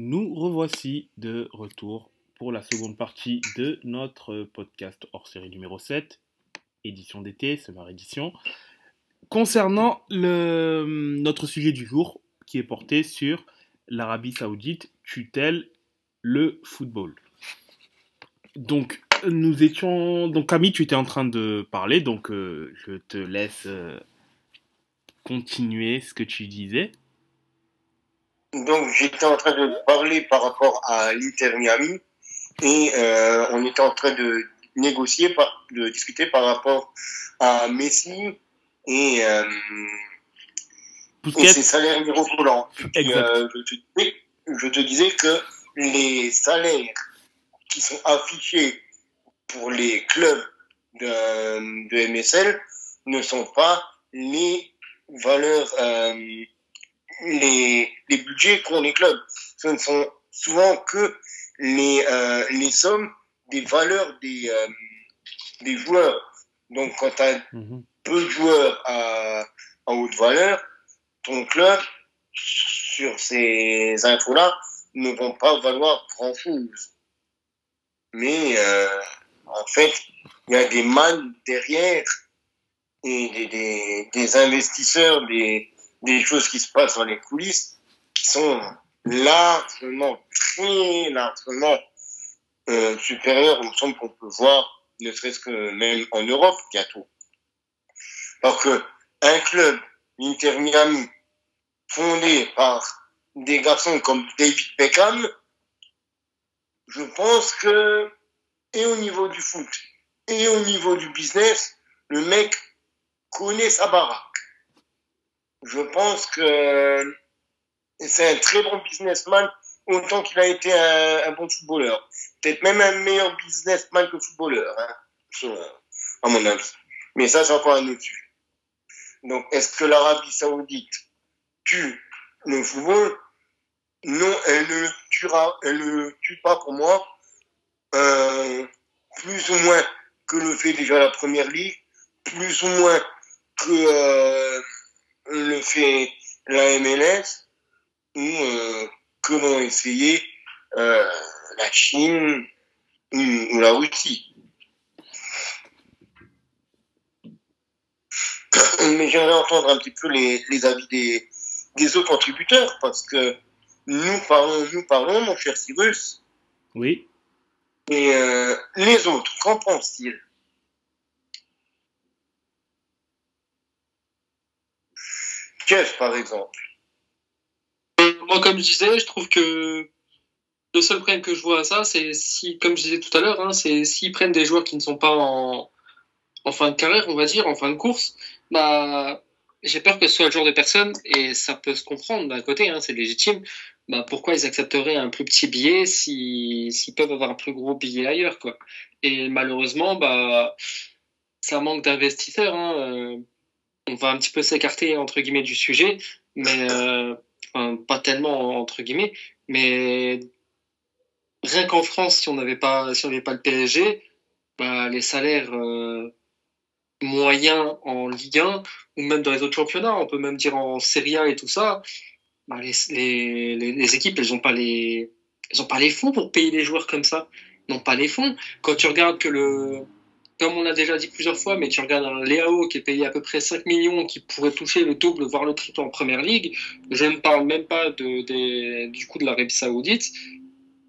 Nous revoici de retour pour la seconde partie de notre podcast hors série numéro 7, édition d'été, summer édition, concernant notre sujet du jour qui est porté sur l'Arabie Saoudite tutelle le football? Donc, nous étions. Donc, Camille, tu étais en train de parler, donc euh, je te laisse euh, continuer ce que tu disais. Donc, j'étais en train de parler par rapport à l'Inter Miami et euh, on était en train de négocier, de discuter par rapport à Messi et, et ses salaires mirobolants. Euh, je, te, je te disais que les salaires qui sont affichés pour les clubs de, de MSL ne sont pas les valeurs, euh, les, les budgets qu'ont les clubs. Ce ne sont souvent que les, euh, les sommes des valeurs des, euh, des joueurs. Donc, quand tu as mhm. peu de joueurs à, à haute valeur, ton club, sur ces infos-là, ne vont pas valoir grand-chose. Mais euh, en fait, il y a des man derrière et des, des, des, investisseurs, des, des choses qui se passent dans les coulisses qui sont largement, très largement euh, supérieures aux sommes qu'on peut voir, ne serait-ce que même en Europe bientôt. Alors que un club, l'Inter Miami, fondé par des garçons comme David Beckham, je pense que, et au niveau du foot, et au niveau du business, le mec connaît sa baraque. Je pense que c'est un très bon businessman, autant qu'il a été un, bon footballeur. Peut-être même un meilleur businessman que footballeur, hein, à mon avis. Mais ça, c'est encore un autre sujet. Donc, est-ce que l'Arabie Saoudite tue le football? Non, elle ne le tuera, elle ne tue pas pour moi, euh, plus ou moins que le fait déjà la première ligue, plus ou moins que euh, le fait la MLS, ou euh, que l'ont essayé euh, la Chine ou, la Russie. Mais j'aimerais entendre un petit peu les, les avis des, des autres contributeurs, parce que nous parlons, nous parlons, mon cher Cyrus. Oui. Et euh, les autres, qu'en pensent-ils Kev, par exemple. Moi, comme je disais, je trouve que le seul problème que je vois à ça, c'est si, comme je disais tout à l'heure, hein, c'est s'ils prennent des joueurs qui ne sont pas en, fin de carrière, on va dire, en fin de course, bah, j'ai peur que ce soit le genre de personne, et ça peut se comprendre d'un côté, hein, c'est légitime, bah, pourquoi ils accepteraient un plus petit billet s'ils peuvent avoir un plus gros billet ailleurs quoi Et malheureusement, bah, ça manque d'investisseurs. Hein. On va un petit peu s'écarter entre guillemets du sujet, mais euh, pas tellement entre guillemets, mais rien qu'en France, si on n'avait pas, si on n'avait pas le PSG, bah, les salaires euh, moyens en Ligue 1 ou même dans les autres championnats, on peut même dire en Serie A et tout ça, bah, les, les, les, équipes, elles n'ont pas les, elles ont pas les fonds pour payer des joueurs comme ça. N'ont pas les fonds. Quand tu regardes que le, comme on l'a déjà dit plusieurs fois, mais tu regardes un Léao qui est payé à peu près 5 millions, qui pourrait toucher le double, voire le triple en première ligue, je ne parle même pas du coup de l'Arabie Saoudite,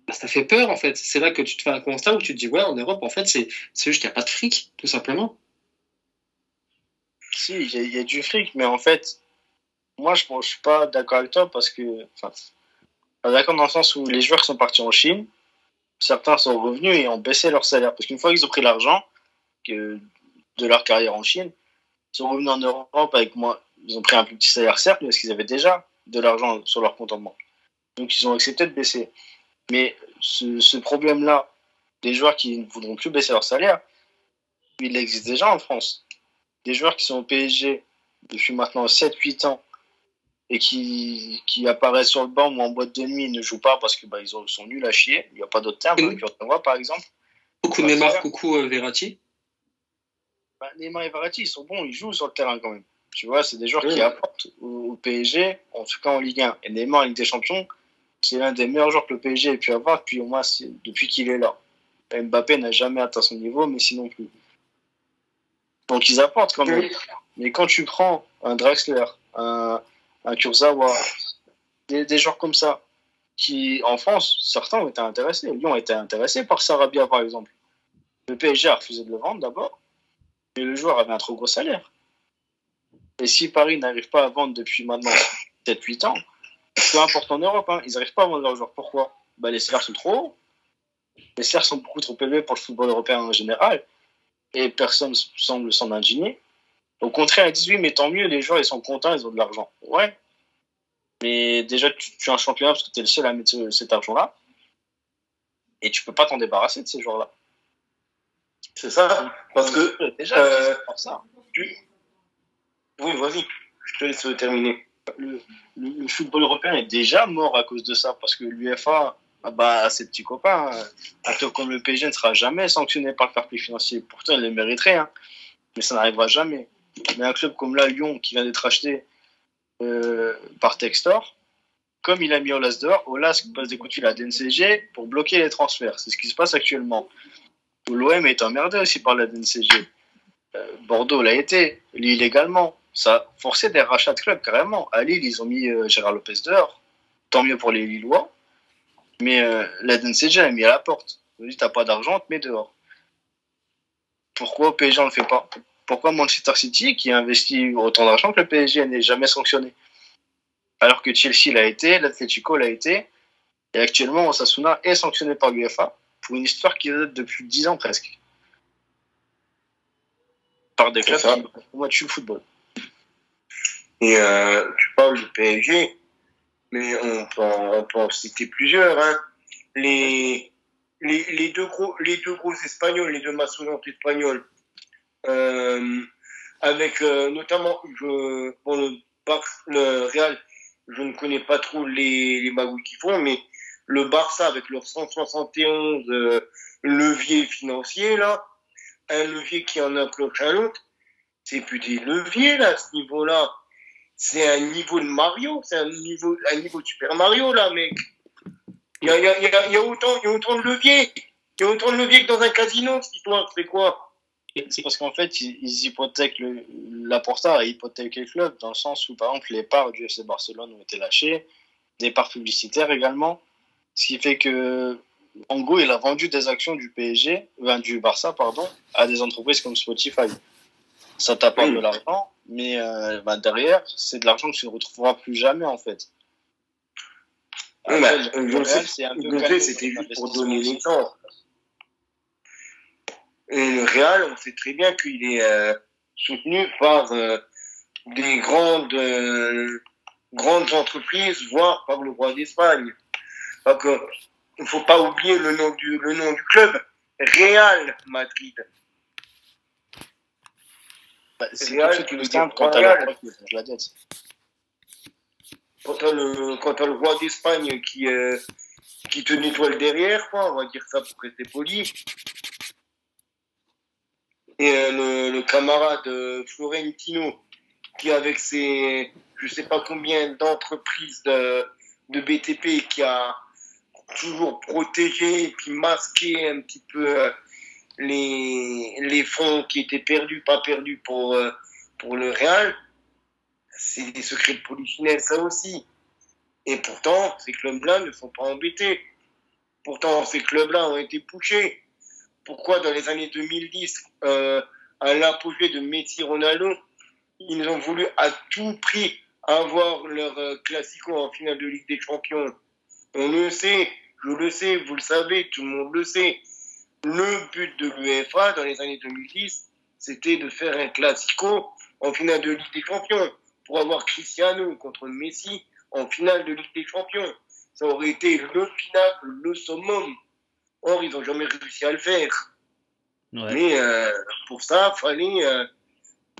bah, ça fait peur en fait. C'est là que tu te fais un constat où tu te dis, ouais, en Europe, en fait, c'est juste qu'il n'y a pas de fric, tout simplement. Si, il y, y, a du fric, mais en fait, moi, je ne suis pas d'accord avec toi parce que. Enfin, d'accord dans le sens où les joueurs sont partis en Chine, certains sont revenus et ont baissé leur salaire. Parce qu'une fois qu'ils ont pris l'argent de leur carrière en Chine, ils sont revenus en Europe avec moi. Ils ont pris un plus petit salaire, certes, parce qu'ils avaient déjà de l'argent sur leur compte en banque. Donc, ils ont accepté de baisser. Mais ce, ce problème-là, des joueurs qui ne voudront plus baisser leur salaire, il existe déjà en France. Des joueurs qui sont au PSG depuis maintenant 7-8 ans et qui, qui apparaissent sur le banc ou en boîte de nuit, ils ne jouent pas parce que bah, ils sont nuls à chier. Il n'y a pas d'autre terme. Hein, par exemple. Coucou Neymar, coucou euh, Verratti. Bah, Neymar et Verratti, ils sont bons, ils jouent sur le terrain quand même. Tu vois, c'est des joueurs qui apportent au, PSG, en tout cas en Ligue 1. Et Neymar en Ligue des Champions, c'est l'un des meilleurs joueurs que le PSG ait pu avoir depuis au moins depuis qu'il est là. Mbappé n'a jamais atteint son niveau, mais sinon plus. Donc ils apportent quand même. Mais quand tu prends un Drexler, un, un Kurzawa, des, des joueurs comme ça, qui en France, certains ont été intéressés. Lyon a été intéressé par Sarabia par exemple. Le PSG a refusé de le vendre d'abord, mais le joueur avait un trop gros salaire. Et si Paris n'arrive pas à vendre depuis maintenant 7-8 ans, peu importe en Europe, hein, ils n'arrivent pas à vendre leurs joueurs. Pourquoi? Bah, Les salaires sont trop hauts. Les salaires sont beaucoup trop élevés pour le football européen en général. Et personne semble s'en indigner. Au contraire, ils disent oui, mais tant mieux, les joueurs ils sont contents, ils ont de l'argent. Ouais. Mais déjà, tu, tu es un championnat parce que tu es le seul à mettre cet argent-là. Et tu peux pas t'en débarrasser de ces joueurs-là. C'est ça. Parce que. Déjà, euh, ça. Oui, vas-y. Je te laisse terminer le, le, football européen est déjà mort à cause de ça, parce que l'UFA ah bah, ses petits copains. Un club comme le PSG ne sera jamais sanctionné par le fair play financier. Pourtant, il le mériterait, hein. mais ça n'arrivera jamais. Mais un club comme la Lyon, qui vient d'être acheté euh, par Textor, comme il a mis Olas dehors, Olas passe des coups de fil à DNCG pour bloquer les transferts. C'est ce qui se passe actuellement. L'OM est emmerdé aussi par la DNCG. Euh, Bordeaux l'a été, Lille également ça a forcé des rachats de clubs carrément. À Lille, ils ont mis euh, Gérard Lopez dehors. Tant mieux pour les Lillois. Mais euh, la DNCG a mis à la porte. Tu n'as pas d'argent, te mets dehors. Pourquoi PSG ne le fait pas? Pourquoi Manchester City, qui a investi autant d'argent que le PSG, n'est jamais sanctionné? Alors que Chelsea l'a été, l'Atletico l'a été, et actuellement Osasuna est sanctionné par l'UFA pour une histoire qui date depuis 10 ans presque. Par des clubs qui ont le football. Et euh, tu parles du PSG, mais on peut, en, peut en citer plusieurs. Hein. Les, les, les, deux gros, les deux gros espagnols, les deux mastodontes espagnols, euh, avec euh, notamment je, bon, le, le Real, je ne connais pas trop les, les magouilles qu'ils font, mais le Barça avec leurs 171 euh, leviers financiers, là, un levier qui en approche un autre, c'est plus des leviers là, à ce niveau-là c'est un niveau de Mario, c'est un niveau, un niveau de Super Mario, là, mec. Il y a, y, a, y, a, autant, de leviers. Il y a autant de leviers que dans un casino, cette histoire, c'est quoi? C'est parce qu'en fait, ils, ils hypothèquent le, la Porta hypothèque le club, dans le sens où, par exemple, les parts du FC Barcelone ont été lâchées, des parts publicitaires également, ce qui fait que, en gros, il a vendu des actions du PSG, du Barça, pardon, à des entreprises comme Spotify. Ça t'apporte de l'argent, mais euh, bah, derrière, c'est de l'argent que tu ne retrouveras plus jamais, en fait. Oui, bah, le c'était juste pour donner l'exemple. Et le Real, on sait très bien qu'il est euh, soutenu par euh, des grandes, grandes entreprises, voire par le roi d'Espagne. Il ne faut pas oublier le nom du, le nom du club, Real Madrid. Bah, c'est le quand tu la dette. Quand t'as le, quand le roi d'Espagne qui, euh, qui te nettoie le derrière, quoi, on va dire ça pour rester poli. Et euh, le, le, camarade euh, Florentino, qui avec ses, je sais pas combien d'entreprises de, de BTP, qui a toujours protégé et puis masqué un petit peu les, les fonds qui étaient perdus, pas perdus pour, euh, pour le Real, c'est des secrets de polichinelle, ça aussi. Et pourtant, ces clubs-là ne sont pas embêtés. Pourtant, ces clubs-là ont été poussés. Pourquoi dans les années 2010, euh, à l'apogée de Messi Ronaldo, ils ont voulu à tout prix avoir leur euh, classico en finale de Ligue des Champions? On le sait, je le sais, vous le savez, tout le monde le sait. Le but de l'UEFA dans les années 2010, c'était de faire un classico en finale de Ligue des Champions pour avoir Cristiano contre Messi en finale de Ligue des Champions. Ça aurait été le final, le summum. Or, ils n'ont jamais réussi à le faire. Mais euh, pour ça, il fallait euh,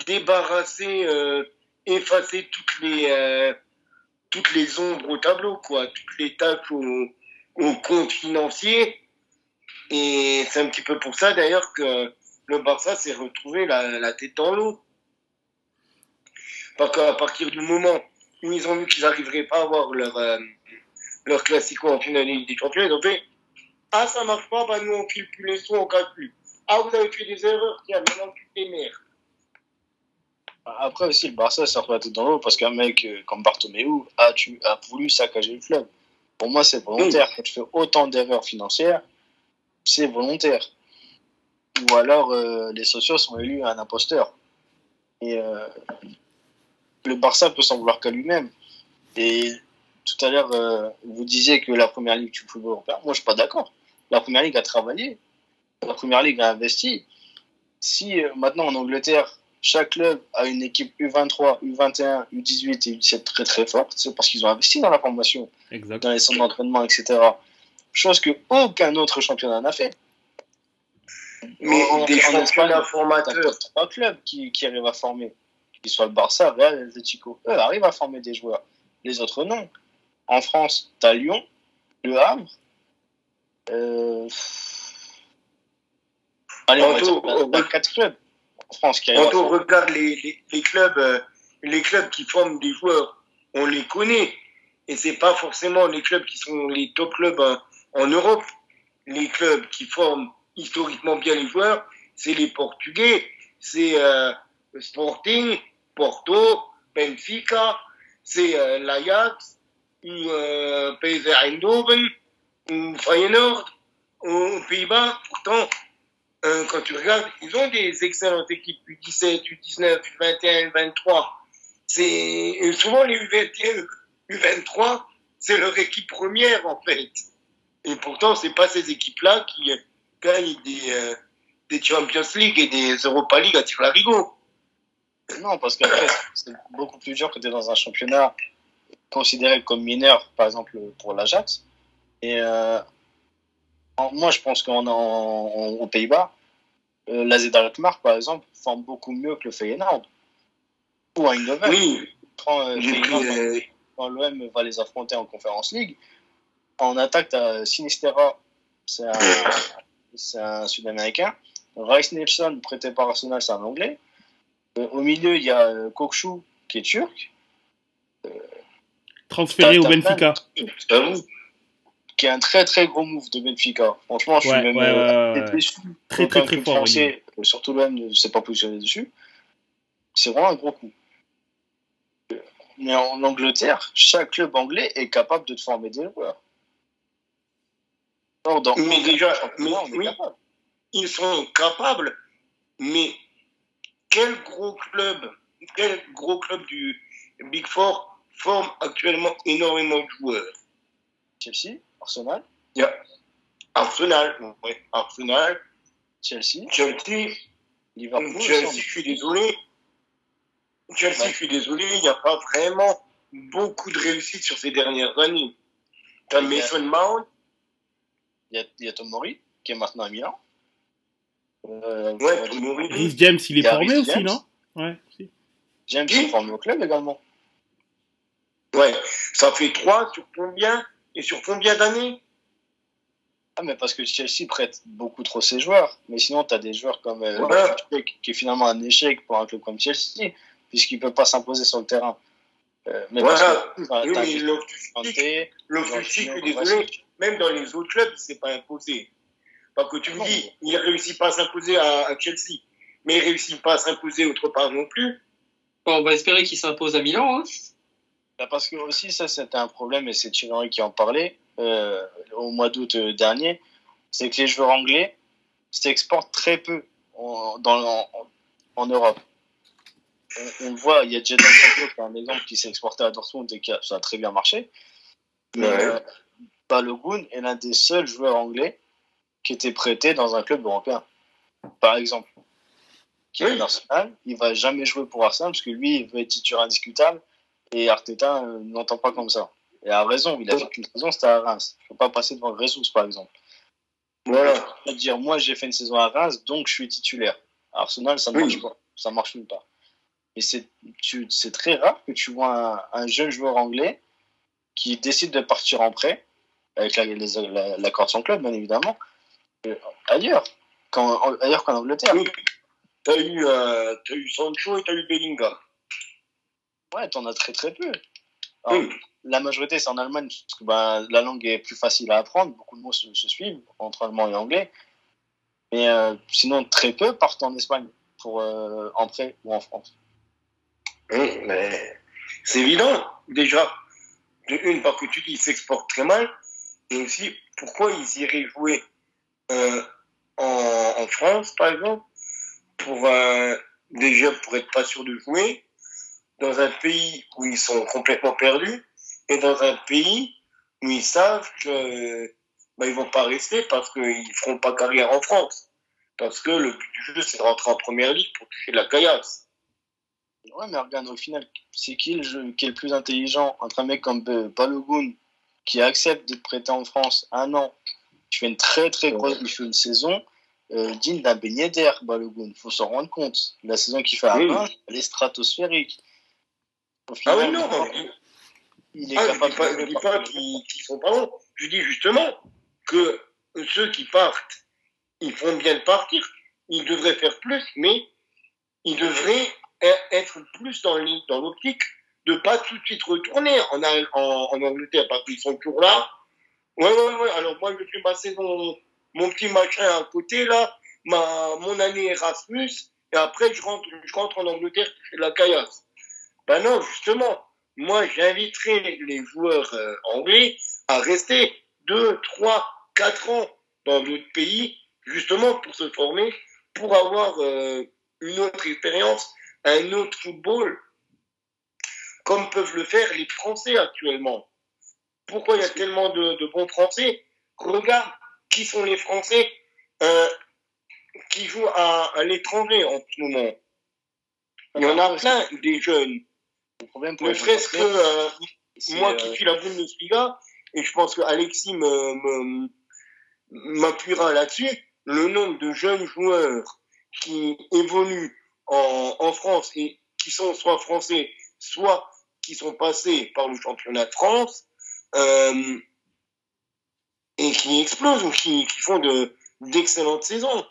débarrasser, euh, effacer toutes les, toutes les ombres au tableau, quoi, toutes les tâches au, compte financier et c'est un petit peu pour ça d'ailleurs que le Barça s'est retrouvé la, tête dans l'eau. Parce qu'à partir du moment où ils ont vu qu'ils n'arriveraient pas à avoir leur, euh, leur classico en finale des champions, ils ont fait Ah, ça marche pas, bah nous on file plus les sous, on plus. Ah, vous avez fait des erreurs, tiens, maintenant tu mères. Après aussi, le Barça sort la tête dans l'eau parce qu'un mec euh, comme Bartomeu a, tu, a voulu saccager le club. Pour moi, c'est volontaire. Quand tu fais autant d'erreurs financières, c'est volontaire. Ou alors, euh, les sociaux sont élus un imposteur. Et euh, le Barça peut s'en vouloir qu'à lui-même. Et tout à l'heure, vous disiez que la première ligue du football européen. Moi, je suis pas d'accord. La première ligue a travaillé. La première ligue a investi. Si maintenant en Angleterre, chaque club a une équipe U23, U21, U18 et U17 très très forte, c'est parce qu'ils ont investi dans la formation, Exact. dans les centres d'entraînement, etc. Chose que aucun autre championnat n'a fait. Mais En- des en Espagne, championnats formateurs. trois clubs qui, qui arrivent à former. Qu'ils soient le Barça, Real, Atletico. Eux arrivent à former des joueurs. Les autres, non. En France, t'as Lyon, Le Havre. Euh... Allez, on va dire, quatre clubs en France qui Quand on regarde les, les, les clubs, euh, les clubs qui forment des joueurs, on les connaît. Et c'est pas forcément les clubs qui sont les top clubs euh, en Europe. Les clubs qui forment historiquement bien les joueurs, c'est les Portugais, c'est euh, Sporting, Porto, Benfica, c'est euh, l'Ajax, ou euh, PSV Eindhoven, ou Feyenoord, aux Pays-Bas. Pourtant, euh, quand tu regardes, ils ont des excellentes équipes U17, U19, U21, U23. C'est souvent les U21, U23, c'est leur équipe première en fait. Et pourtant, c'est pas ces équipes-là qui gagnent des, euh, Champions League et des Europa League à tir larigot. Non, parce qu'après, c'est beaucoup plus dur que es dans un championnat considéré comme mineur, par exemple pour l'Ajax. Et euh, moi, je pense qu'en en, en- aux Pays-Bas, euh, l'AZ Alkmaar, par exemple, forme beaucoup mieux que le Feyenoord. Ou à Eindhoven. Oui, Prends, euh, Feyenoord, euh, quand l'OM va les affronter en Conference League, en attaque, tu as Sinistera, c'est un, Sud-Américain. Rice Nelson, prêté par Arsenal, c'est un Anglais. Euh, au milieu, il y a euh, Kokshu, qui est turc, Transféré au Benfica. j'avoue. Qui est un très très gros move de Benfica. Franchement, je Ouais, suis même ouais, euh, ouais, déçu. Très, très, très fort, Français, euh, surtout l'OM ne s'est pas positionné dessus. C'est vraiment un gros coup. Mais en Angleterre, chaque club anglais est capable de te former des joueurs. Dans Mais déjà, mais oui. ils sont capables, mais quel gros club, quel gros club du Big Four forme actuellement énormément de joueurs? Chelsea, Arsenal, Il y a Arsenal, ouais, Arsenal, Chelsea, Chelsea, Liverpool. Chelsea, ensemble. je suis désolé. Chelsea, Ouais. je suis désolé, il n'y a pas vraiment beaucoup de réussite sur ces dernières années. T'as Il y a- Mason Mount, Il y a, il y a Tomori, qui est maintenant à Milan. Euh, ouais, dire- Tomori, Rhys James, il est Il formé aussi, James. non? Ouais. si. James Qui? est formé au club également. ouais, ça fait trois sur combien? Et sur combien d'années Ah, mais parce que Chelsea prête beaucoup trop ses joueurs. Mais sinon, tu as des joueurs comme euh, Voilà. Qui est finalement un échec pour un club comme Chelsea, puisqu'il ne peut pas s'imposer sur le terrain. Euh, mais Voilà. Jorginho, désolé, même dans les autres clubs, il s'est pas imposé. Parce que tu me dis, il réussit pas à s'imposer à, à Chelsea, mais il réussit pas à s'imposer autre part non plus. Bon, on va espérer qu'il s'impose à Milan. Hein. Bah, parce que aussi, ça, c'était un problème, et c'est Thierry Henry qui en parlait euh, au mois d'août euh, dernier, c'est que les joueurs anglais s'exportent très peu en, dans, en, en Europe. On, on le voit, il y a Jadon Sancho, qui est un exemple, qui s'est exporté à Dortmund et qui a, ça a très bien marché. Mais Ouais. euh, Balogun est l'un des seuls joueurs anglais qui était prêté dans un club européen. Par exemple, qui est Oui. Arsenal, il va jamais jouer pour Arsenal parce que lui, il veut être titulaire indiscutable et Arteta euh, n'entend pas comme ça. Et a raison, il a fait qu'une saison, c'était à Reims. Il ne faut pas passer devant Ressus, par exemple. Voilà. Il faut dire, moi, j'ai fait une saison à Reims, donc je suis titulaire. À Arsenal, ça ne Oui. marche pas. Ça marche nulle part. Et c'est tu- très rare que tu vois un, un jeune joueur anglais qui décide de partir en prêt, avec la- les- la- l'accord de son club, bien évidemment, euh, ailleurs qu'en ailleurs qu'en Angleterre. Oui. T'as eu, euh, t'as eu Sancho et t'as eu Bellingham. Ouais, t'en as très très peu. Alors, la majorité, c'est en Allemagne, parce que bah, la langue est plus facile à apprendre. Beaucoup de mots se, suivent entre allemand et anglais. Mais euh, sinon, très peu partent en Espagne pour euh, entrer ou en France. Mais c'est évident, déjà. De une, parce que tu dis qu'ils s'exportent très mal. Et aussi, pourquoi ils iraient jouer euh, en, en, France, par exemple, pour déjà pour être pas sûr de jouer, dans un pays où ils sont complètement perdus, et dans un pays où ils savent que bah, ils vont pas rester parce qu'ils feront pas carrière en France. Parce que le but du jeu, c'est de rentrer en première ligue pour toucher de la caillasse. Ouais, mais regarde, au final, c'est qui le jeu qui est le plus intelligent entre un mec comme Balogun qui accepte d'être prêté en France un an, tu fais une très très grosse, il fait une saison euh, digne d'un beignet d'air, Balogun. Il faut s'en rendre compte. La saison qu'il fait à oui. elle est stratosphérique. Ah oui, non, il est ah, capable je ne dis pas, qu'ils sont pas bons. Je dis justement que ceux qui partent, ils font bien de partir. Ils devraient faire plus, mais ils devraient être plus dans l'optique de pas tout de suite retourner en, en, Angleterre parce qu'ils sont toujours là. Ouais, ouais, ouais. Alors moi, je suis passé mon, mon petit machin à côté, là, ma, mon année Erasmus, et après, je rentre, je rentre en Angleterre, je fais de la caillasse. Ben non, justement, moi, j'inviterai les joueurs euh, anglais à rester 2, 3, 4 ans dans d'autres pays, justement pour se former, pour avoir euh, une autre expérience, un autre football, comme peuvent le faire les Français actuellement. Pourquoi il y a tellement de, de bons Français? Regarde qui sont les Français euh, qui jouent à, à l'étranger en ce moment. Il y en a plein des jeunes problème ne serait-ce que euh, moi qui euh, suis la Bundesliga, et je pense que Alexis m'appuiera là-dessus, le nombre de jeunes joueurs qui évoluent en, en, France et qui sont soit français, soit qui sont passés par le championnat de France, euh, et qui explosent ou qui, qui font de, d'excellentes saisons.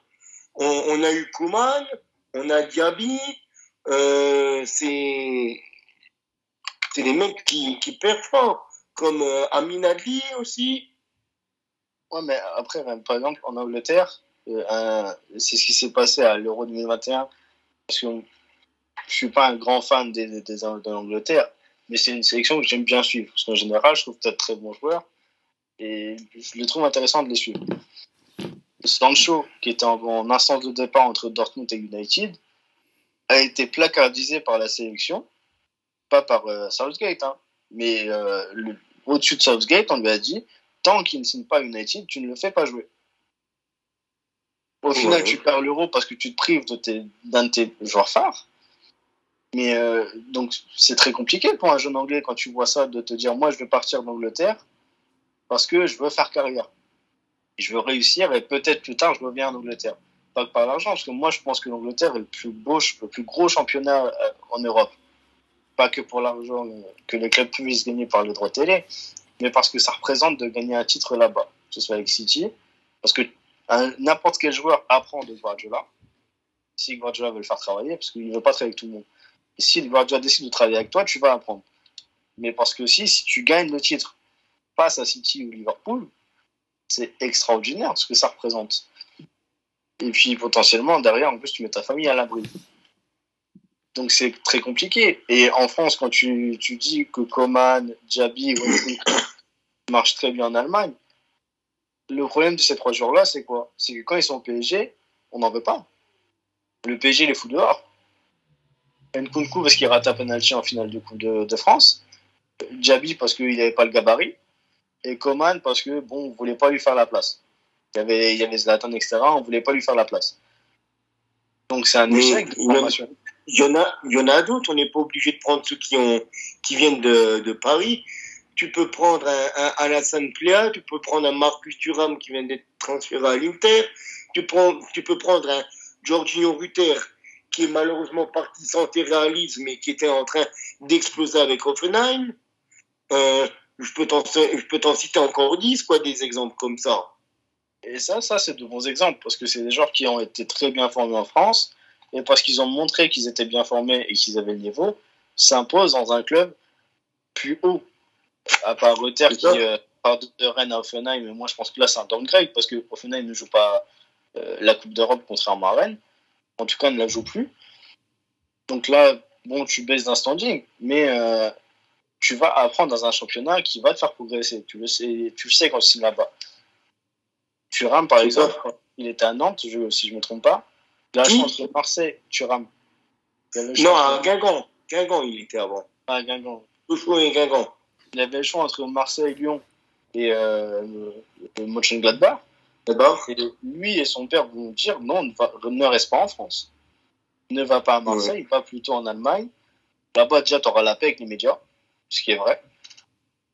On, on, a eu Kuman, on a Diaby, euh, c'est c'est des mecs qui, qui performent, comme euh, Aminali aussi. Ouais, mais après, par exemple, en Angleterre, euh, c'est ce qui s'est passé à l'Euro 2021. Parce que je suis pas un grand fan des, des, de l'Angleterre, mais c'est une sélection que j'aime bien suivre. Parce qu'en général, je trouve tu très bons joueurs et je les trouve intéressants de les suivre. Sancho, qui était en, en instance de départ entre Dortmund et United, a été placardisé par la sélection pas par euh, Southgate, hein, mais euh, au-dessus de Southgate, on lui a dit tant qu'il ne signe pas United, tu ne le fais pas jouer. Au final, tu perds l'euro parce que tu te prives d'un de, tes joueurs phares. Mais euh, donc, c'est très compliqué pour un jeune anglais quand tu vois ça de te dire moi, je veux partir d'Angleterre parce que je veux faire carrière. je veux réussir et peut-être plus tard, je reviens en Angleterre. Pas que par l'argent, parce que moi, je pense que l'Angleterre est le plus beau, le plus gros championnat en Europe pas que pour l'argent que le club puisse gagner par le droit télé, mais parce que ça représente de gagner un titre là-bas, que ce soit avec City, parce que n'importe quel joueur apprend de Guardiola, si Guardiola veut le faire travailler, parce qu'il ne veut pas travailler avec tout le monde. Et si Guardiola décide de travailler avec toi, tu vas apprendre. Mais parce que si, si tu gagnes le titre face à City ou Liverpool, c'est extraordinaire ce que ça représente. Et puis potentiellement, derrière, en plus, tu mets ta famille à l'abri. Donc c'est très compliqué. Et en France, quand tu, tu dis que Coman, Diaby, marchent très bien en Allemagne, le problème de ces trois joueurs-là, c'est quoi? C'est que quand ils sont au PSG, on n'en veut pas. Le PSG les fout dehors. Nkunku parce qu'il rate un penalty en finale de Coupe de, France. Diaby parce qu'il n'avait pas le gabarit. Et Coman parce que bon, on voulait pas lui faire la place. Il y avait, il y avait Zlatan, etc. On voulait pas lui faire la place. Donc c'est un échec de formation il y en a, a d'autres. On n'est pas obligé de prendre ceux qui viennent de, Paris. Tu peux prendre un, un Alassane Plea, tu peux prendre un Marcus Thuram qui vient d'être transféré à l'Inter. Tu peux prendre un Giorgino Rutter qui est malheureusement parti sans réalisme mais qui était en train d'exploser avec Offenheim. Euh, je peux t'en, je peux t'en citer encore 10, quoi, des exemples comme ça. Et ça, ça, c'est de bons exemples parce que c'est des joueurs qui ont été très bien formés en France et parce qu'ils ont montré qu'ils étaient bien formés et qu'ils avaient le niveau, s'imposent dans un club plus haut. À part Reuter qui euh, part de Rennes à Offenheim, mais moi je pense que là c'est un downgrade parce que Offenheim ne joue pas euh, la Coupe d'Europe contrairement à Rennes. En tout cas, ne la joue plus. Donc là, bon, tu baisses d'un standing, mais euh, tu vas apprendre dans un championnat qui va te faire progresser. Tu le sais, tu le sais quand tu là-bas. Thuram, par exemple, il était à Nantes, si je ne me trompe pas. La chance de Marseille, Thuram. Non, à Guingamp. Guingamp, il était avant. Ah, Guingamp. et Guingamp. Il avait le choix entre Marseille, Lyon et euh, Mönchengladbach. Et lui et son père vont dire non, ne, reste pas en France. Ne va pas à Marseille, va plutôt en Allemagne. Là-bas, déjà, tu auras la paix avec les médias, ce qui est vrai.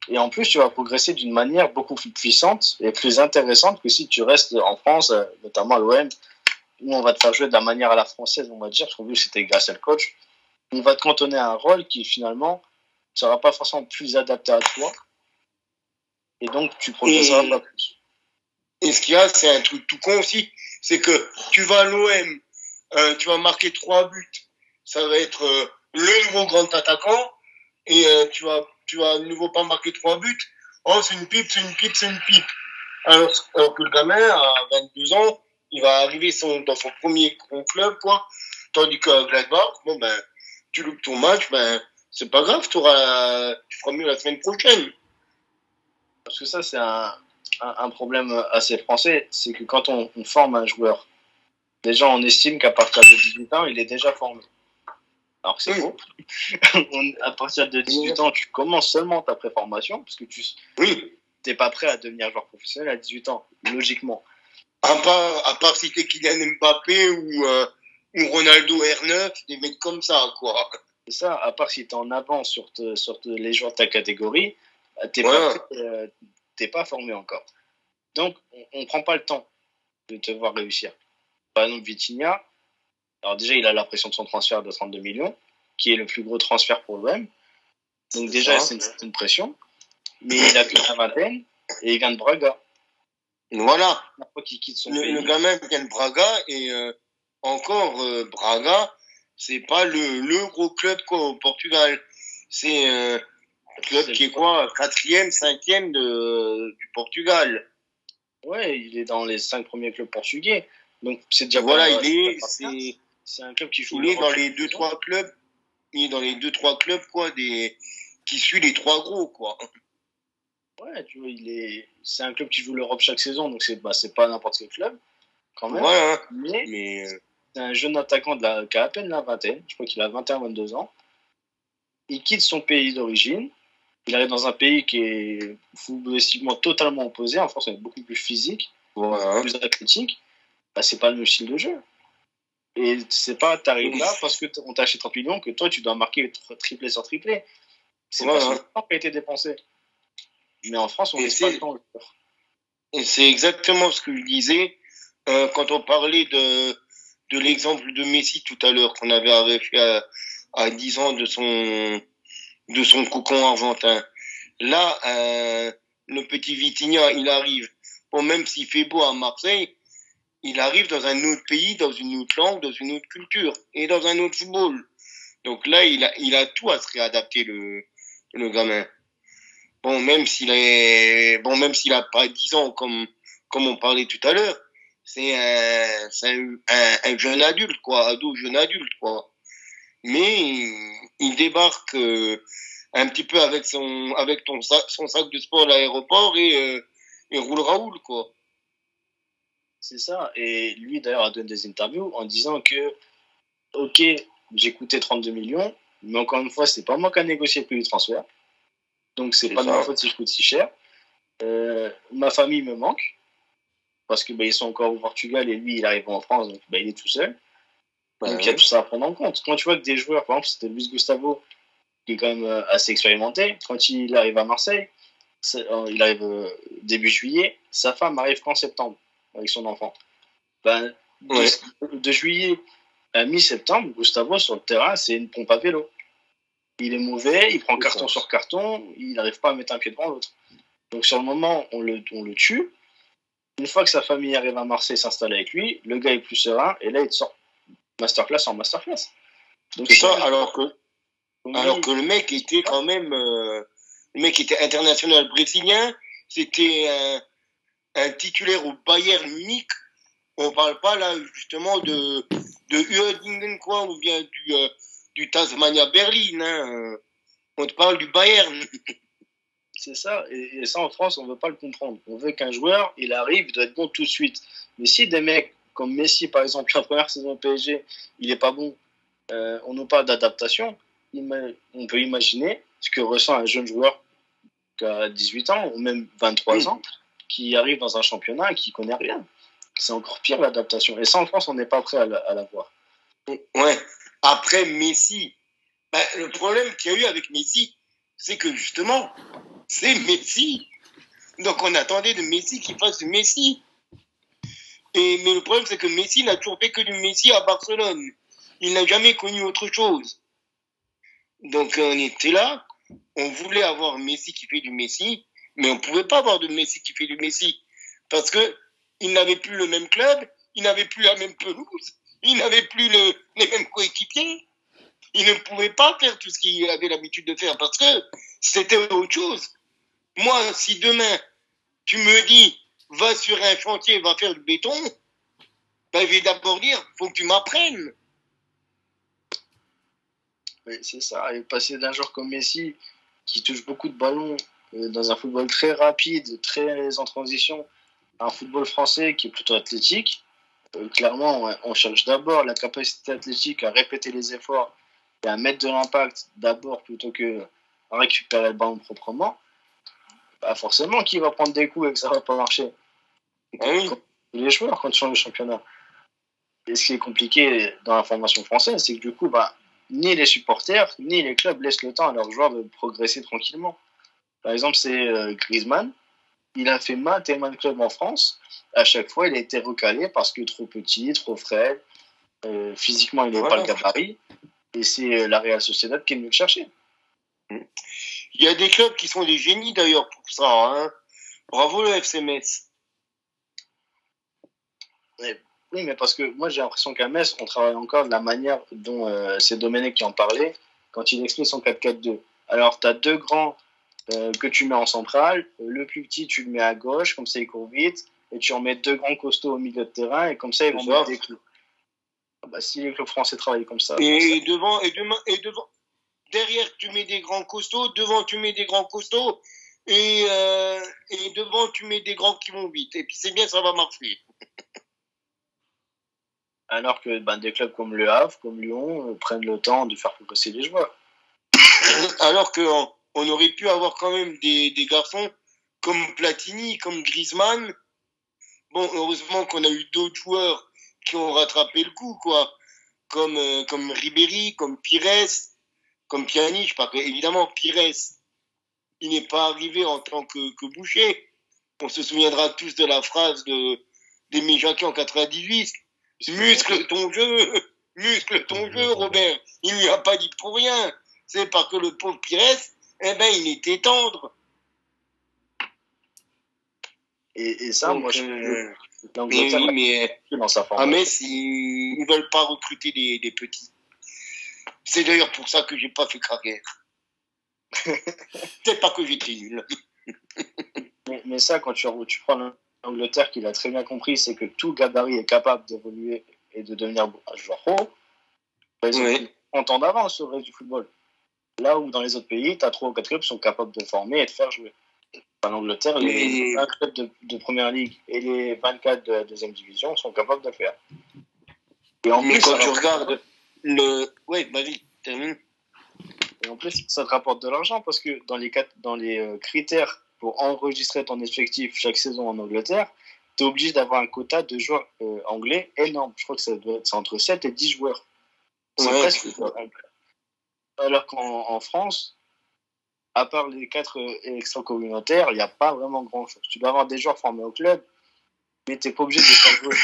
Et en plus, tu vas progresser d'une manière beaucoup plus puissante et plus intéressante que si tu restes en France, euh, notamment à l'OM, où on va te faire jouer de la manière à la française, on va dire, parce qu'on vu que c'était grâce à le coach. On va te cantonner à un rôle qui finalement ne sera pas forcément plus adapté à toi. Et donc, tu progresseras pas plus. Et ce qu'il y a, c'est un truc tout con aussi, c'est que tu vas à l'OM, euh, tu vas marquer trois buts, ça va être euh, le nouveau grand attaquant, et tu vas tu vas à nouveau pas marquer trois buts. Oh, c'est une pipe, c'est une pipe, c'est une pipe. Alors, que le gamin, à 22 ans, il va arriver son, dans son premier gros club, quoi. Tandis que Gladbach, bon, ben, tu loupes ton match, ben, c'est pas grave, tu feras mieux la semaine prochaine. Parce que ça, c'est un, un, problème assez français, c'est que quand on, on forme un joueur, déjà on estime qu'à partir de 18 ans, il est déjà formé. Alors c'est faux. à partir de 18 ans, tu commences seulement ta préformation, parce que tu n'es pas prêt à devenir joueur professionnel à 18 ans, logiquement. À part, à part si t'es Kylian Mbappé ou, euh, ou Ronaldo R9, des mecs comme ça, quoi. C'est ça, à part si t'es en avance sur, sur les joueurs de ta catégorie, bah, t'es pas, euh, pas formé encore. Donc, on ne prend pas le temps de te voir réussir. Par exemple, Vitinha, alors déjà, il a la pression de son transfert de 32 millions, qui est le plus gros transfert pour l'OM. Donc déjà, c'est une, pression. Mais il a que la vingtaine et il vient de Braga. Voilà. quitte son le, gamin vient de Braga et euh, encore euh, Braga, c'est pas le, le, gros club quoi au Portugal. C'est un club qui est quoi quatrième, cinquième de, du Portugal. Ouais, il est dans les cinq premiers clubs portugais. Donc c'est déjà voilà, il est, c'est un club qui joue. Il est dans les deux trois clubs. Il est dans les deux trois clubs quoi des qui suit les trois gros quoi. Ouais, tu vois, il est. C'est un club qui joue l'Europe chaque saison, donc c'est bah, pas n'importe quel club quand même. Ouais, mais, euh, c'est un jeune attaquant de la... qui a à peine la vingtaine. Je crois qu'il a 21-22 ans. Il quitte son pays d'origine. Il arrive dans un pays qui est footballistiquement totalement opposé. En France, on est beaucoup plus physique, plus athlétique. Bah, c'est pas le même style de jeu. Et c'est pas, t'arrives là parce que on t'a acheté 30 millions que toi, tu dois marquer triplé sur triplé. C'est pas le temps qui a été dépensé. Mais en France, on n'a pas le temps. Et c'est exactement ce que je disais euh, quand on parlait de, de l'exemple de Messi tout à l'heure, qu'on avait arrêté à, à 10 ans de son, de son cocon argentin. Là, euh, le petit Vitinha, il arrive. Bon, même s'il fait beau à Marseille, il arrive dans un autre pays, dans une autre langue, dans une autre culture et dans un autre football. Donc là, il a, il a tout à se réadapter, le, le gamin. Bon, même s'il est, bon, même s'il a pas 10 ans, comme, comme on parlait tout à l'heure, c'est un, un, un, jeune adulte, quoi, ado, jeune adulte, quoi. Mais il, débarque euh, un petit peu avec son, avec sac, son sac de sport à l'aéroport et, euh, et roule Raoul, quoi. C'est ça. Et lui, d'ailleurs, a donné des interviews en disant que, OK, j'ai coûté 32 millions, mais encore une fois, c'est pas moi qui a négocié le prix du transfert. Donc, c'est pas de ma faute si je coûte si cher. Euh, ma famille me manque parce que bah, ils sont encore au Portugal et lui, il arrive en France, donc bah, il est tout seul. donc, il y a tout ça à prendre en compte. Quand tu vois que des joueurs, par exemple, c'était Luis Gustavo, qui est quand même euh, assez expérimenté, quand il arrive à Marseille, euh, il arrive début juillet, sa femme arrive qu'en septembre avec son enfant. Ben, de, juillet à mi-septembre, Gustavo sur le terrain, c'est une pompe à vélo. Il est mauvais, il prend carton sur carton, il n'arrive pas à mettre un pied devant l'autre. Donc sur le moment, on le, on le tue. Une fois que sa famille arrive à Marseille s'installer avec lui, le gars est plus serein et là il sort masterclass en masterclass. Donc ça, alors que, alors que le mec était quand même euh, Le mec était international brésilien. C'était un, un titulaire au Bayern Munich. On parle pas là justement de de Uerdingen quoi ou bien du euh, du Tasmania Berlin. Hein. On te parle du Bayern. C'est ça, et, ça en France, on veut pas le comprendre. On veut qu'un joueur, il arrive, il doit être bon tout de suite. Mais si des mecs comme Messi, par exemple, la première saison au PSG, il est pas bon, euh, on nous parle d'adaptation, on peut imaginer ce que ressent un jeune joueur qui a 18 ans ou même 23 ans, qui arrive dans un championnat et qui connaît rien. C'est encore pire l'adaptation. Et ça, en France, on n'est pas prêt à l'avoir. Ouais. Après Messi, bah, le problème qu'il y a eu avec Messi, c'est que justement, c'est Messi. Donc on attendait de Messi qu'il fasse du Messi. Et, mais le problème, c'est que Messi n'a toujours fait que du Messi à Barcelone. Il n'a jamais connu autre chose. Donc on était là, on voulait avoir Messi qui fait du Messi, mais on ne pouvait pas avoir de Messi qui fait du Messi. Parce que il n'avait plus le même club, il n'avait plus la même pelouse, il n'avait plus le, les mêmes coéquipiers. Il ne pouvait pas faire tout ce qu'il avait l'habitude de faire parce que c'était autre chose. Moi, si demain, tu me dis, va sur un chantier, va faire du béton, ben, je vais d'abord dire, faut que tu m'apprennes. Oui, c'est ça. Et passer d'un joueur comme Messi, qui touche beaucoup de ballons, euh, dans un football très rapide, très en transition, à un football français qui est plutôt athlétique, clairement, on cherche d'abord la capacité athlétique à répéter les efforts et à mettre de l'impact d'abord plutôt que à récupérer le ballon proprement. Bah forcément, qui va prendre des coups et que ça va pas marcher? Ah Les joueurs quand ils sont le championnat. Et ce qui est compliqué dans la formation française, c'est que du coup, bah, ni les supporters, ni les clubs laissent le temps à leurs joueurs de progresser tranquillement. Par exemple, c'est euh, Griezmann. Il a fait maintes et maintes clubs en France. À chaque fois, il a été recalé parce que trop petit, trop frais. Euh, physiquement, il n'est pas le gabarit. Et c'est euh, la Real Sociedad qui est venu le chercher. Il y a des clubs qui sont des génies d'ailleurs pour ça. Hein. Bravo le FC Metz. Oui, mais parce que moi j'ai l'impression qu'à Metz, on travaille encore de la manière dont euh, c'est Domenech qui en parlait quand il explique son 4-4-2. Alors, tu as deux grands que tu mets en centrale, le plus petit, tu le mets à gauche, comme ça il court vite, et tu en mets deux grands costauds au milieu de terrain, et comme ça ils vont mettre des clous. Ah bah, si les clubs français travaillent comme ça. Et, devant, et, demain, et devant, derrière tu mets des grands costauds, devant tu mets des grands costauds, et, euh, et devant tu mets des grands qui vont vite. Et puis c'est bien, ça va marcher. alors que ben, des clubs comme Le Havre, comme Lyon, euh, prennent le temps de faire progresser les joueurs. Alors qu'on on aurait pu avoir quand même des, des, garçons comme Platini, comme Griezmann. Bon, heureusement qu'on a eu d'autres joueurs qui ont rattrapé le coup, quoi. Comme, euh, comme Ribéry, comme Pires, comme Pjanic. Parce que, évidemment, Pires, il n'est pas arrivé en tant que, que boucher. On se souviendra tous de la phrase de, d'Aimé Jacquet en 98 Muscle ton jeu, muscle ton jeu, Robert. Il n'y a pas dit pour rien. C'est parce que le pauvre Pires, eh ben, il était tendre. Et, ça, moi, je. Euh, mais oui, mais. Dans sa ah, mais ils ne veulent pas recruter des, des petits. C'est d'ailleurs pour ça que j'ai pas fait carrière. C'est pas que j'étais nul. mais, mais, ça, quand tu, tu prends Angleterre qui l'a très bien compris, c'est que tout gabarit est capable d'évoluer et de devenir un joueur pro. Ils ont en temps d'avance sur le reste du football. Là où dans les autres pays, tu as trois ou quatre clubs qui sont capables de former et de faire jouer. En Angleterre, les 20 clubs de, première ligue et les 24 de la deuxième division sont capables de faire. Et en plus, quand tu regardes le. Oui, vas-y, termine. Et en plus, ça te rapporte de l'argent parce que dans les, quatre, dans les euh, critères pour enregistrer ton effectif chaque saison en Angleterre, tu es obligé d'avoir un quota de joueurs euh, anglais énorme. Je crois que ça doit être entre 7 et 10 joueurs. C'est presque Alors qu'en France, à part les 4 euh, extra-communautaires, il n'y a pas vraiment grand-chose. Tu dois avoir des joueurs formés au club, mais tu n'es pas obligé de les faire jouer.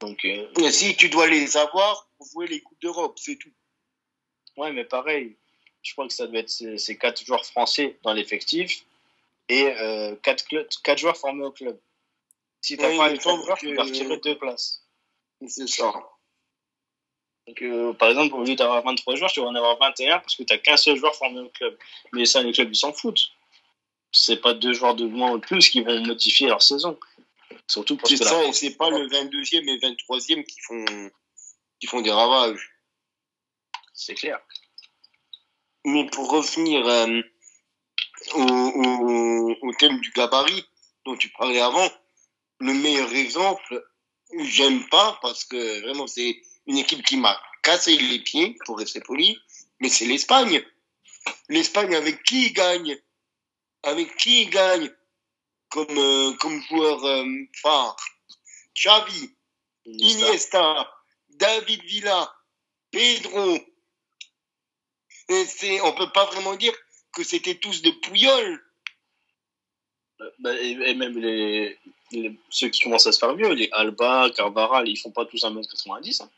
Donc, euh, si tu dois les avoir pour jouer les Coupes d'Europe, c'est tout. Ouais, mais pareil, je crois que ça doit être ces 4 joueurs français dans l'effectif et euh, 4, joueurs formés au club. Si tu n'as pas les joueurs, tu vas retirer deux places. C'est ça. Donc, euh, par exemple, au lieu d'avoir 23 joueurs, tu vas en avoir 21 parce que tu n'as qu'un seul joueur formé au club. Mais ça, les clubs, ils s'en foutent. C'est pas deux joueurs de moins ou de plus qui vont modifier leur saison. Surtout parce que ça, et c'est pas le 22e et 23e qui font, qui font des ravages. C'est clair. Mais pour revenir euh, au, au, au, thème du gabarit dont tu parlais avant, le meilleur exemple, j'aime pas parce que vraiment c'est une équipe qui m'a cassé les pieds, pour rester poli, mais c'est l'Espagne. L'Espagne avec qui il gagne? Avec qui il gagne? Comme, euh, comme joueur euh, phare Xavi, Iniesta, David Villa, Pedro. Et on peut pas vraiment dire que c'était tous de pouilloles. Bah, et, même les, ceux qui commencent à se faire vieux, les Alba, Carvara, ils font pas tous 1m90. Hein.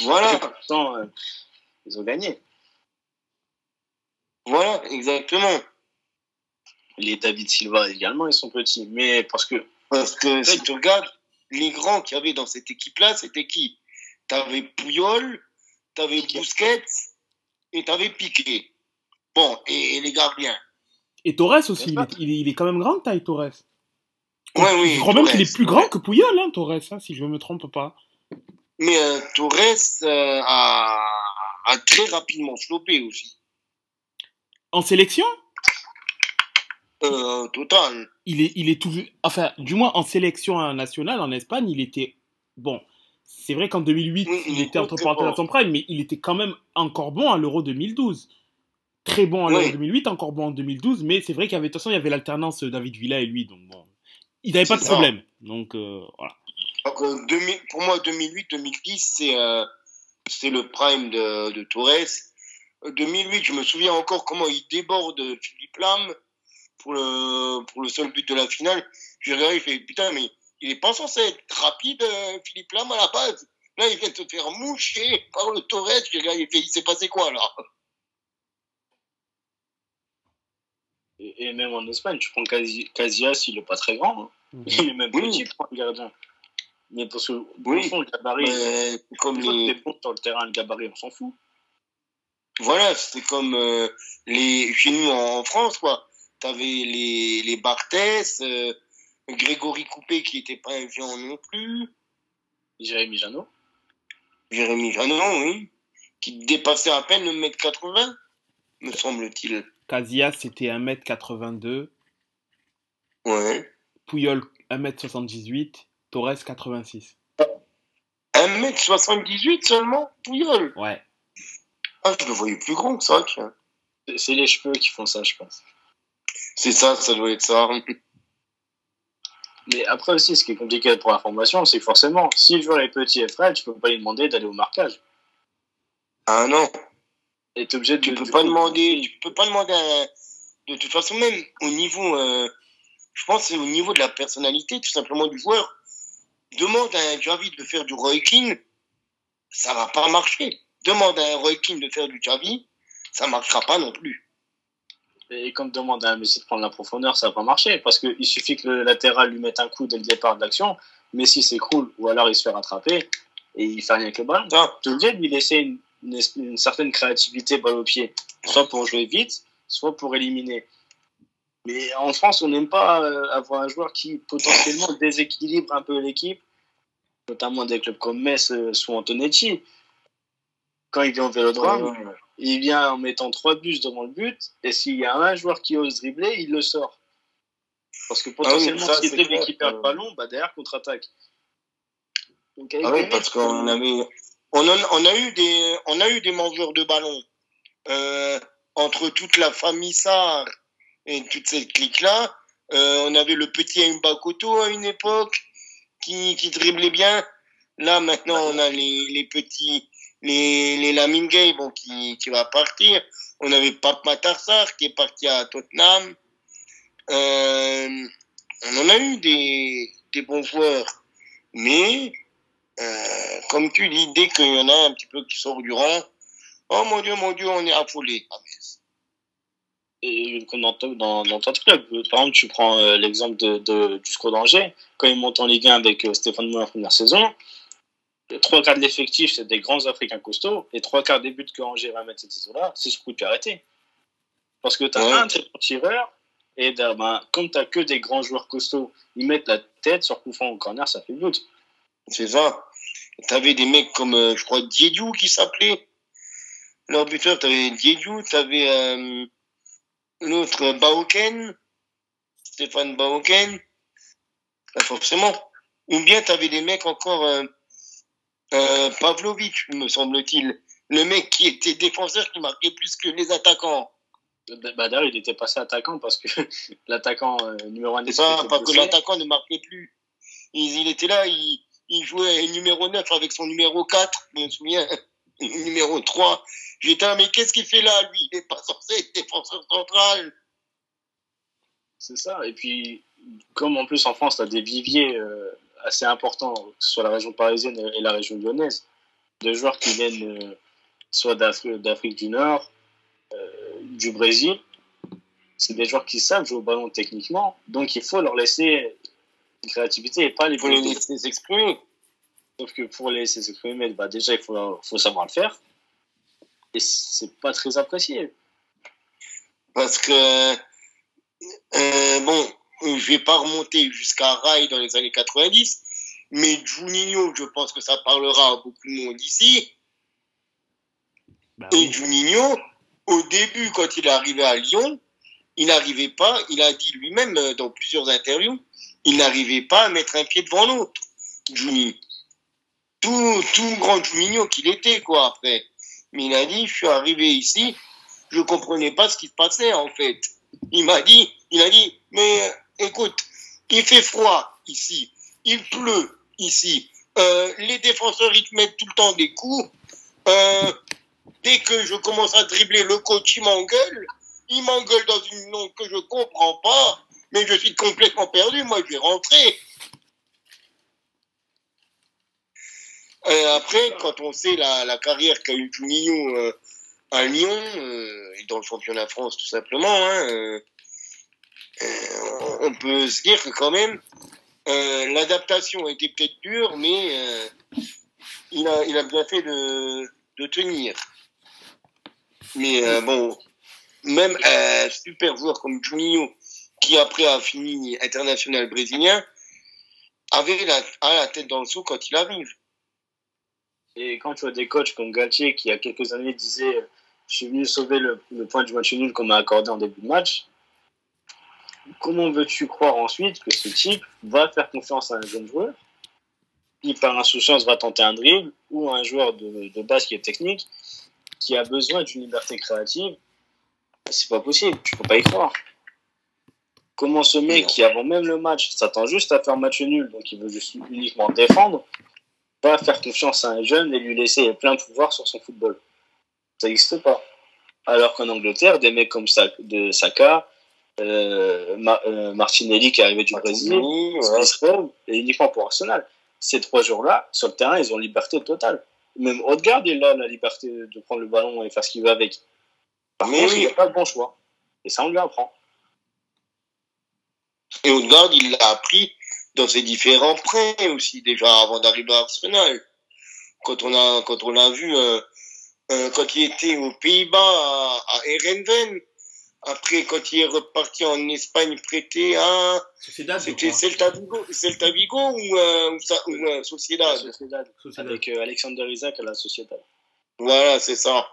Voilà. Pourtant, euh, ils ont gagné. Voilà, exactement. Les David Silva également, ils sont petits. Mais parce que. Parce que si tu regardes, les grands qu'il y avait dans cette équipe-là, c'était qui? T'avais Pouyol, t'avais Busquets et t'avais Piqué. Bon, et, les gardiens. Et Torres aussi, il est, quand même grand, taille Torres. Ouais, oui. Je crois même qu'il est plus grand que Pouyol, hein, Torres, hein, si je ne me trompe pas. Mais euh, Torres euh, a, a, très rapidement slopé aussi. En sélection? Euh, Total. Il est, il est tout. Enfin, du moins en sélection nationale en Espagne, il était. Bon, c'est vrai qu'en 2008, il, était entre parenthèses à son prime, mais il était quand même encore bon à l'Euro 2012. Très bon à l'Euro 2008, encore bon en 2012, mais c'est vrai qu'il y avait, de toute façon, il y avait l'alternance David Villa et lui, donc bon. Il n'avait pas de problème. Donc, voilà. Donc, euh, pour moi, 2008-2010, c'est euh, c'est le prime de, de Torres. 2008, euh, je me souviens encore comment il déborde Philippe Lam pour le, pour le seul but de la finale. J'ai regardé, il fait putain, mais il est pas censé être rapide, Philippe Lam, à la base. Là, il vient de se faire moucher par le Torres. J'ai regardé, il fait, il s'est passé quoi, là? Et, même en Espagne, tu prends Casillas, il est pas très grand. Hein. Mhm. Il est même petit, le gardien. Mais parce que, oui, fond, le gabarit, mais, comme les... ponts sur le terrain, le gabarit, on s'en fout. Voilà, c'est comme euh, les, chez nous en, France, quoi. T'avais les, les Barthès, euh, Grégory Coupé qui était pas un viand non plus. Jérémy Janot. Jérémy Janot, oui. Qui dépassait à peine le mètre 80, me semble-t-il. Casillas, c'était 1m82. Ouais. Pouyol, 1m78. Torres 86. 1m78 seulement Pouyol Ouais. Ah, je le voyais plus grand que ça. C'est les cheveux qui font ça, je pense. C'est ça, ça doit être ça. Mais après aussi, ce qui est compliqué pour la formation, c'est forcément, si le joueur est petit et frêle, tu peux pas lui demander d'aller au marquage. Ah non. Et obligé de. Tu peux pas demander, tu peux pas demander De toute façon, même au niveau, euh, je pense, c'est au niveau de la personnalité, tout simplement, du joueur demande à un Javi de faire du Roy King, ça va pas marcher. Demande à un Roy King de faire du Javi, ça marchera pas non plus. Et comme demande à un Messi de prendre la profondeur, ça va pas marcher parce qu'il suffit que le latéral lui mette un coup dès le départ de l'action, Messi s'écroule ou alors il se fait rattraper et il fait rien avec le ballon. Tu obligé de lui laisser une, une, certaine créativité balle au pied, soit pour jouer vite, soit pour éliminer. Mais en France, on n'aime pas euh, avoir un joueur qui potentiellement déséquilibre un peu l'équipe, notamment des clubs comme Metz euh, sous Antonetti. Quand il vient au vélodrome, il vient en mettant trois bus devant le but, et s'il y a un joueur qui ose dribbler, il le sort. Parce que potentiellement, ah s'il dribble et qu'il perd le ballon, bah derrière, contre-attaque. Ah oui, parce qu'on avait, on, on, a eu des, on a eu des mangeurs de ballon. Euh, entre toute la famille Sarr et toute cette clique-là. Euh, on avait le petit Mbakoto à une époque qui, qui driblait bien. Là, maintenant, on a les, les petits, les, les Lamine Gay, bon, qui, qui va partir. On avait Pape Matarsar qui est parti à Tottenham. Euh, on en a eu des, des bons joueurs. Mais, euh, comme tu dis, dès qu'il y en a un petit peu qui sort du rang, oh mon Dieu, mon Dieu, on est affolé. Ah, et comme dans, dans, dans ton club. Par exemple, tu prends euh, l'exemple de, de, du SCO d'Angers, quand il monte en Ligue 1 avec euh, Stéphane Moulin en première saison, trois quarts de l'effectif, c'est des grands Africains costauds, et trois quarts des buts que Angers va mettre cette saison-là, c'est ce coup de arrêté. Parce que tu as un très bon tireur, et ben, comme tu n'as que des grands joueurs costauds, ils mettent la tête sur coup franc au corner, ça fait but. C'est ça. Tu avais des mecs comme, euh, je crois, Diediou qui s'appelait. Leur buteur, tu avais Diediou, tu avais euh, l'autre Baoken, Stéphane Baoken. forcément. Ou bien tu avais des mecs encore, euh, euh, Pavlovic, me semble-t-il. Le mec qui était défenseur qui marquait plus que les attaquants. Bah, d'ailleurs, il était passé attaquant parce que l'attaquant euh, numéro 1 des pas, parce que l'attaquant ne marquait plus. Il, était là, il, il, jouait numéro 9 avec son numéro 4, je me souviens, numéro 3. J'étais mais qu'est-ce qu'il fait là, lui? Il n'est pas censé être défenseur central. C'est ça, et puis, comme en plus en France, tu as des viviers euh, assez importants, sur la région parisienne et la région lyonnaise, de joueurs qui viennent euh, soit d'Afrique du Nord, du Brésil, c'est des joueurs qui savent jouer au ballon techniquement, donc il faut leur laisser une créativité et pas les, les laisser s'exprimer. Sauf que pour les laisser s'exprimer, bah déjà il faut, faut savoir le faire. Et c'est pas très apprécié. Parce que, euh, bon, je vais pas remonter jusqu'à Rai dans les années 90, mais Juninho, je pense que ça parlera à beaucoup de monde ici. Bah et Juninho, au début, quand il est arrivé à Lyon, il n'arrivait pas, il a dit lui-même euh, dans plusieurs interviews, il n'arrivait pas à mettre un pied devant l'autre, Juni. Tout, tout grand Juninho qu'il était, quoi, après. Mais il a dit, je suis arrivé ici, je comprenais pas ce qui se passait, en fait. Il m'a dit, il a dit, mais écoute, il fait froid ici, il pleut ici, euh, les défenseurs, ils te mettent tout le temps des coups, euh, Dès que je commence à dribbler, le coach, il m'engueule. Il m'engueule dans une langue que je comprends pas, mais je suis complètement perdu. Moi, je vais rentrer. Et après, quand on sait la, carrière qu'a eu Juninho euh, à Lyon, euh, et dans le championnat de France tout simplement, hein, euh, on peut se dire que quand même, l'adaptation a été peut-être dure, mais il, a, il a bien fait de, de tenir. Mais euh, bon, même un super joueur comme Juninho, qui après a fini international brésilien, avait la, a la tête dans le seau quand il arrive. Et quand tu vois des coachs comme Galtier, qui il y a quelques années disait Je suis venu sauver le, point du match nul qu'on m'a accordé en début de match, comment veux-tu croire ensuite que ce type va faire confiance à un jeune joueur qui, par insouciance, va tenter un dribble ou un joueur de, de base qui est technique qui a besoin d'une liberté créative, c'est pas possible, tu peux pas y croire. Comment ce mec qui, avant même le match, s'attend juste à faire match nul, donc il veut juste uniquement défendre, va faire confiance à un jeune et lui laisser plein de pouvoir sur son football Ça n'existe pas. Alors qu'en Angleterre, des mecs comme ça, de Saka, euh, euh, Martinelli qui est arrivé du Brésil, et uniquement pour Arsenal. Ces trois jours-là, sur le terrain, ils ont liberté totale. Même Odegaard, il a la liberté de prendre le ballon et faire ce qu'il veut avec. Par Mais contre, il n'a pas le bon choix. Et ça, on lui apprend. Et Odegaard, il l'a appris dans ses différents prêts aussi, déjà, avant d'arriver à Arsenal. Quand on a, quand on l'a vu, euh, euh, quand il était aux Pays-Bas, à, à Erenven, après, quand il est reparti en Espagne prêté à. C'était Celta Vigo, Celta Vigo ou, euh, ou, ou euh, Sociedad? Sociedad. Avec euh, Alexander Isaac à la Sociedad. Voilà, c'est ça.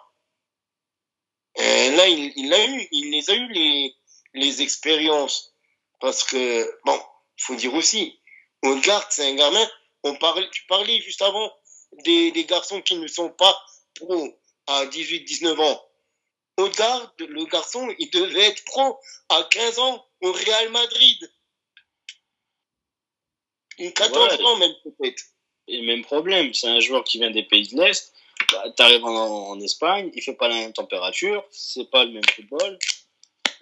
Et là, il, il, a eu, il les a eu les, les expériences. Parce que, bon, faut dire aussi, Odegaard, c'est un gamin. On parlait, tu parlais juste avant des, des garçons qui ne sont pas pro à 18-19 ans. Odegaard, le garçon, il devait être pro à 15 ans au Real Madrid. Une 14 ans même peut-être. Et même problème, c'est un joueur qui vient des pays de l'Est. Bah, tu arrives en, Espagne, il fait pas la même température, c'est pas le même football.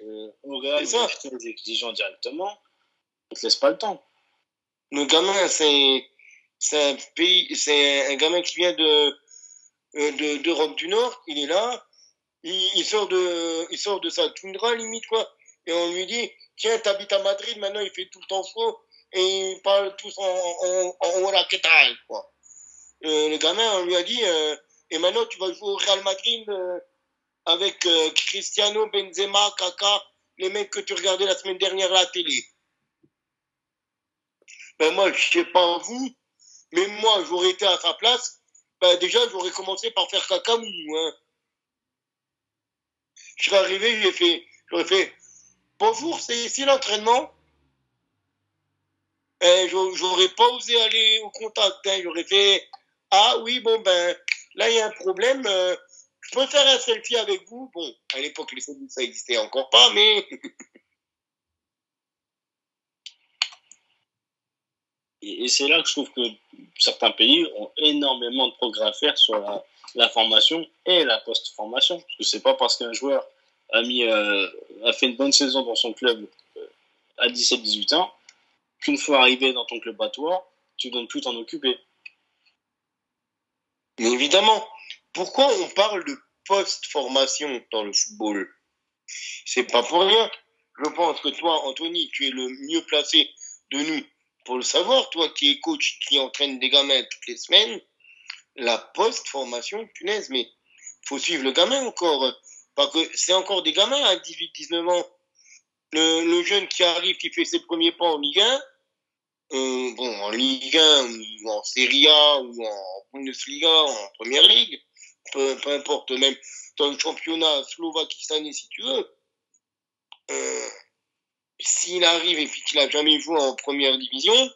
Euh, au Real, c'est des exigeants directement. On te laisse pas le temps. Le gamin, c'est un pays, c'est un gamin qui vient de euh, d'Europe du Nord. Il est là, il, sort de, il sort de sa toundra, limite, quoi. Et on lui dit, tiens, t'habites à Madrid, maintenant il fait tout le temps chaud, et ils parlent tous en, en, en, quoi. euh, le gamin, on lui a dit, euh, et maintenant tu vas jouer au Real Madrid avec Cristiano, Benzema, Kaka, les mecs que tu regardais la semaine dernière à la télé. Ben moi, je sais pas vous, mais moi, j'aurais été à sa place, ben déjà, j'aurais commencé par faire caca mou. Hein. Je serais arrivé, j'ai fait, j'aurais fait, bonjour, c'est ici l'entraînement? Eh, j'aurais pas osé aller au contact, hein. j'aurais fait, ah oui, bon ben, là il y a un problème, euh, je peux faire un selfie avec vous? Bon, à l'époque, les selfies, ça existait encore pas, mais Et, c'est là que je trouve que certains pays ont énormément de progrès à faire sur la, formation et la post-formation. Parce que c'est pas parce qu'un joueur a, mis, euh, a fait une bonne saison dans son club euh, à 17-18 ans qu'une fois arrivé dans ton club à toi, tu ne donnes plus t'en occuper. Mais évidemment, pourquoi on parle de post-formation dans le football? C'est pas pour rien. Je pense que toi, Anthony, tu es le mieux placé de nous pour le savoir, toi qui es coach, qui entraîne des gamins toutes les semaines, la post-formation, punaise, mais faut suivre le gamin encore. Parce que c'est encore des gamins à 18, 19 ans. Le, jeune qui arrive, qui fait ses premiers pas en Ligue 1, euh, bon, en Ligue 1, ou en Serie A, ou en Bundesliga, en Première Ligue, peu, peu importe, même dans le championnat slovaquistan, si tu veux, euh, s'il arrive et qu'il a jamais joué en première division,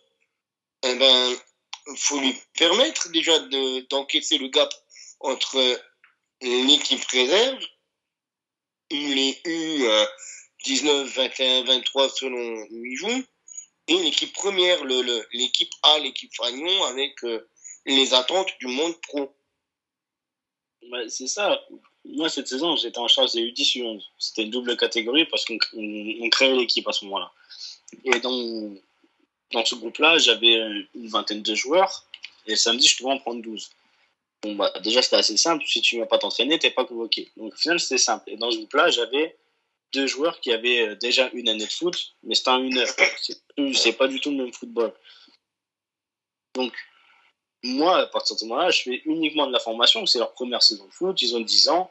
eh ben, faut lui permettre déjà d'encaisser le gap entre l'équipe réserve, les U 19, 21, 23 selon où il joue, et l'équipe première, l'équipe le, A, l'équipe Fagnon, avec euh, les attentes du monde pro. Bah, c'est ça. Moi, cette saison, j'étais en charge des U10 U11. C'était une double catégorie parce qu'on créait l'équipe à ce moment-là. Et dans, dans ce groupe-là, j'avais une vingtaine de joueurs. Et samedi, je devais en prendre 12. Bon, bah, déjà, c'était assez simple. Si tu ne vas pas t'entraîner, tu n'es pas convoqué. Donc, au final, c'était simple. Et dans ce groupe-là, j'avais deux joueurs qui avaient euh, déjà une année de foot, mais c'était un une heure. C'est pas du tout le même football. Donc, moi, à partir de ce moment-là, je fais uniquement de la formation. C'est leur première saison de foot. Ils ont 10 ans.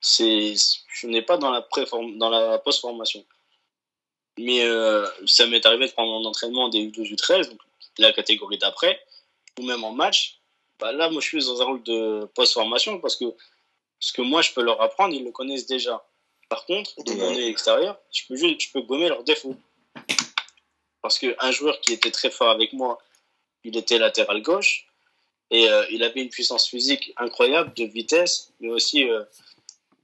C'est, je n'ai pas dans la, pré dans la post-formation. Mais euh, ça m'est arrivé de prendre un entraînement des U12, U13, donc la catégorie d'après, ou même en match. Bah là, moi, je suis dans un rôle de post-formation parce que ce que moi, je peux leur apprendre, ils le connaissent déjà. Par contre, de mon extérieur, je peux, juste, je peux gommer leurs défauts. Parce qu'un joueur qui était très fort avec moi, il était latéral gauche. Et euh, il avait une puissance physique incroyable, de vitesse, mais aussi euh,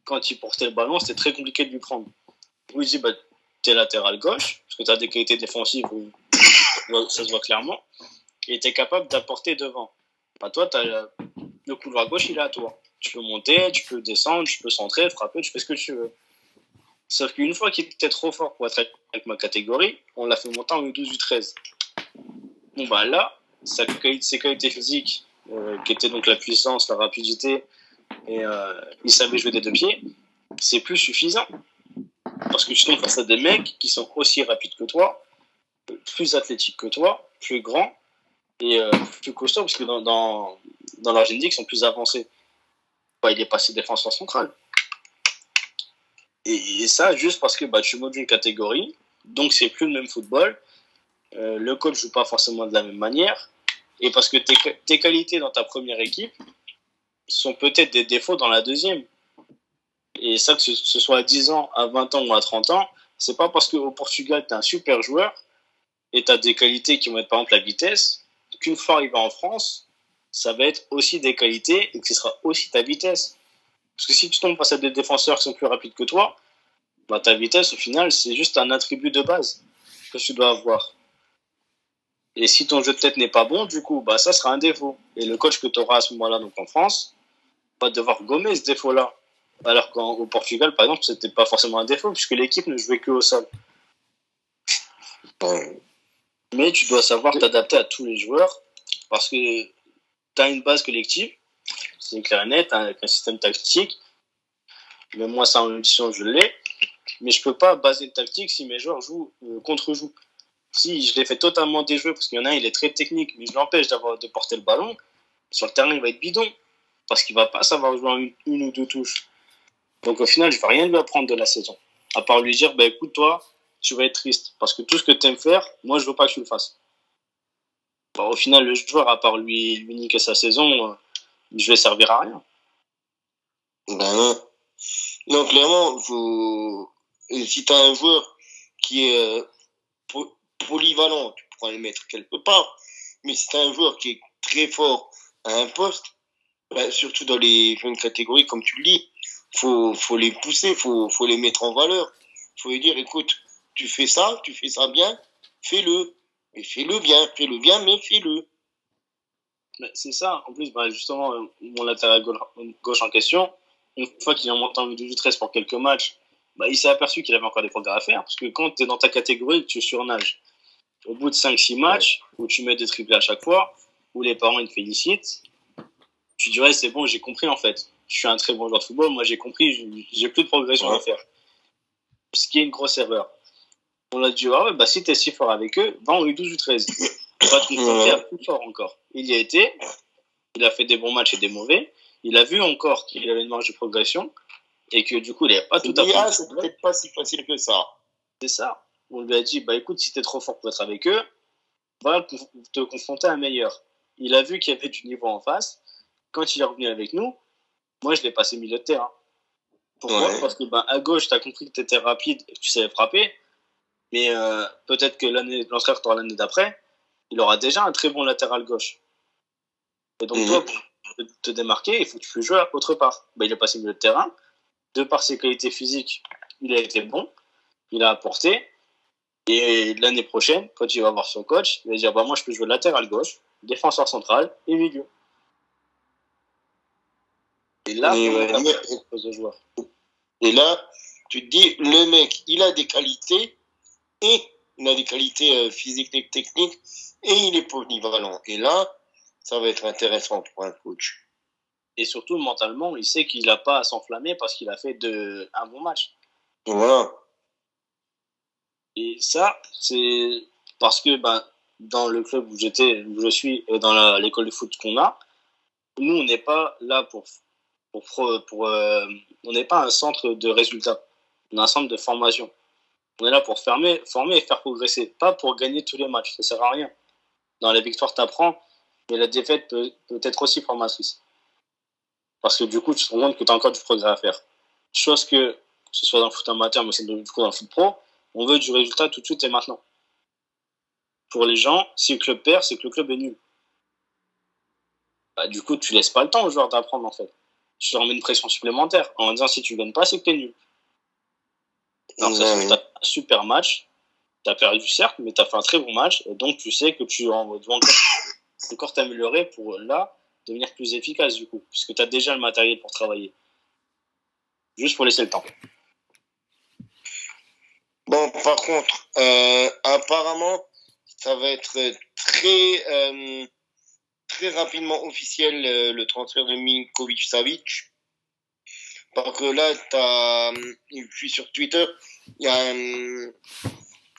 quand il portait le ballon, c'était très compliqué de lui prendre. Vous dit, bah, es latéral gauche, parce que tu as des qualités défensives, ça se voit clairement, et tu es capable d'apporter devant. Bah, toi, as, le couloir gauche, il est à toi. Tu peux monter, tu peux descendre, tu peux centrer, frapper, tu fais ce que tu veux. Sauf qu'une fois qu'il était trop fort pour être avec ma catégorie, on l'a fait monter en U12, U13. Bon, bah là, sa, ses qualités physiques euh, qui était donc la puissance, la rapidité, et euh, il savait jouer des deux pieds, c'est plus suffisant. Parce que tu tombes face à des mecs qui sont aussi rapides que toi, plus athlétiques que toi, plus grands et euh, plus costauds, parce que dans, dans, leur génétique, ils sont plus avancés. Bah, il est passé défenseur central. Et, ça, juste parce que bah, tu montes une catégorie, donc c'est plus le même football. le coach joue pas forcément de la même manière et parce que tes, tes qualités dans ta première équipe sont peut-être des défauts dans la deuxième. Et ça, que ce, soit à 10 ans, à 20 ans ou à 30 ans, c'est pas parce qu'au Portugal, tu es un super joueur et tu as des qualités qui vont être par exemple la vitesse, qu'une fois arrivé en France, ça va être aussi des qualités et que ce sera aussi ta vitesse. Parce que si tu tombes face à des défenseurs qui sont plus rapides que toi, bah, ta vitesse, au final, c'est juste un attribut de base que tu dois avoir. Et si ton jeu de tête n'est pas bon, du coup, bah, ça sera un défaut. Et le coach que tu auras à ce moment-là, donc en France, va devoir gommer ce défaut-là. Alors qu'au Portugal, par exemple, c'était pas forcément un défaut, puisque l'équipe ne jouait que au sol. Mais tu dois savoir t'adapter à tous les joueurs, parce que tu as une base collective, c'est clair et net, avec un système tactique. Mais moi, ça en audition, je l'ai. Mais je peux pas baser une tactique si mes joueurs jouent euh, contre-jouent si je l'ai fait totalement déjouer, parce qu'il y en a un, il est très technique, mais je l'empêche d'avoir de porter le ballon, sur le terrain, il va être bidon. Parce qu'il va pas savoir jouer une, ou deux touches. Donc au final, je vais rien lui apprendre de la saison. À part lui dire, bah, écoute, toi, tu vas être triste. Parce que tout ce que tu aimes faire, moi, je veux pas que tu le fasses. Bah, au final, le joueur, à part lui, lui niquer sa saison, euh, je vais servir à rien. Ben non. Clairement, faut... si tu un joueur qui est euh, polyvalent, tu pourras le mettre quelque part. Mais si tu un joueur qui est très fort à un poste, ben, surtout dans les jeunes catégories, comme tu le dis, faut, faut les pousser, faut, faut les mettre en valeur. faut lui dire, écoute, tu fais ça, tu fais ça bien, fais-le. Mais fais-le bien, fais-le bien, mais fais-le. C'est ça. En plus, bah, justement, euh, mon latéral gauche en question, une fois qu'il est monté en du 13 pour quelques matchs, bah, il s'est aperçu qu'il avait encore des progrès à faire. Parce que quand tu es dans ta catégorie, tu surnages. Au bout de 5-6 matchs, où tu mets des triplés à chaque fois, où les parents ils te félicitent, tu dirais c'est bon, j'ai compris en fait. Je suis un très bon joueur de football, moi j'ai compris, j'ai plus de progression à faire. Ce qui est une grosse erreur. On a dit, ah ouais, bah si t'es si fort avec eux, va en U12 ou 13. Pas te plus fort encore. Il y a été, il a fait des bons matchs et des mauvais. Il a vu encore qu'il avait une marge de progression et que du coup, il n'avait pas tout à fait. Ah, c'est peut-être pas si facile que ça. C'est ça. On lui a dit, bah écoute, si t'es trop fort pour être avec eux, va te confronter à un meilleur. Il a vu qu'il y avait du niveau en face. Quand il est revenu avec nous, moi, je l'ai passé milieu de terrain. Pourquoi Parce que bah, à gauche, tu as compris que tu étais rapide et que tu savais frapper. Mais euh, peut-être que l'année, l'entraîneur l'année d'après, il aura déjà un très bon latéral gauche. Et donc, mhm. toi, pour te démarquer, il faut que tu joues autre part. Bah, il est passé milieu de terrain. De par ses qualités physiques, il a été bon. Il a apporté. Et l'année prochaine, quand il va voir son coach, il va dire bah, Moi, je peux jouer latéral gauche, défenseur central et milieu. Et là, et là, tu te dis Le mec, il a des qualités et il a des qualités euh, physiques et techniques et il est polyvalent. Et là, ça va être intéressant pour un coach. Et surtout, mentalement, il sait qu'il n'a pas à s'enflammer parce qu'il a fait de, un bon match. Voilà. Et ça, c'est parce que ben, dans le club où j'étais, où je suis, et dans l'école de foot qu'on a, nous, on n'est pas là pour. Euh, on n'est pas un centre de résultats. On est un centre de formation. On est là pour former, et faire progresser, pas pour gagner tous les matchs. Ça sert à rien. Dans les victoires, tu apprends, mais la défaite peut, peut être aussi formatrice. Parce que du coup, tu te rends compte que tu as encore du progrès à faire. Chose que, que ce soit dans le foot amateur, mais c'est dans le foot pro, on veut du résultat tout de suite et maintenant. Pour les gens, si le club perd, c'est que le club est nul. Bah, du coup, tu laisses pas le temps aux joueurs d'apprendre en fait. Tu leur mets une pression supplémentaire en disant si tu gagnes pas, c'est que tu es nul. Donc, ça, un super match. Tu as perdu certes, mais tu as fait un très bon match. Et donc, tu sais que tu dois encore, encore t'améliorer pour là devenir plus efficace du coup, puisque tu as déjà le matériel pour travailler. Juste pour laisser le temps. Bon, par contre, euh, apparemment, ça va être très, euh, très rapidement officiel euh, le transfert de Minkovic Savic. Parce que là, as, je suis sur Twitter, il y a un,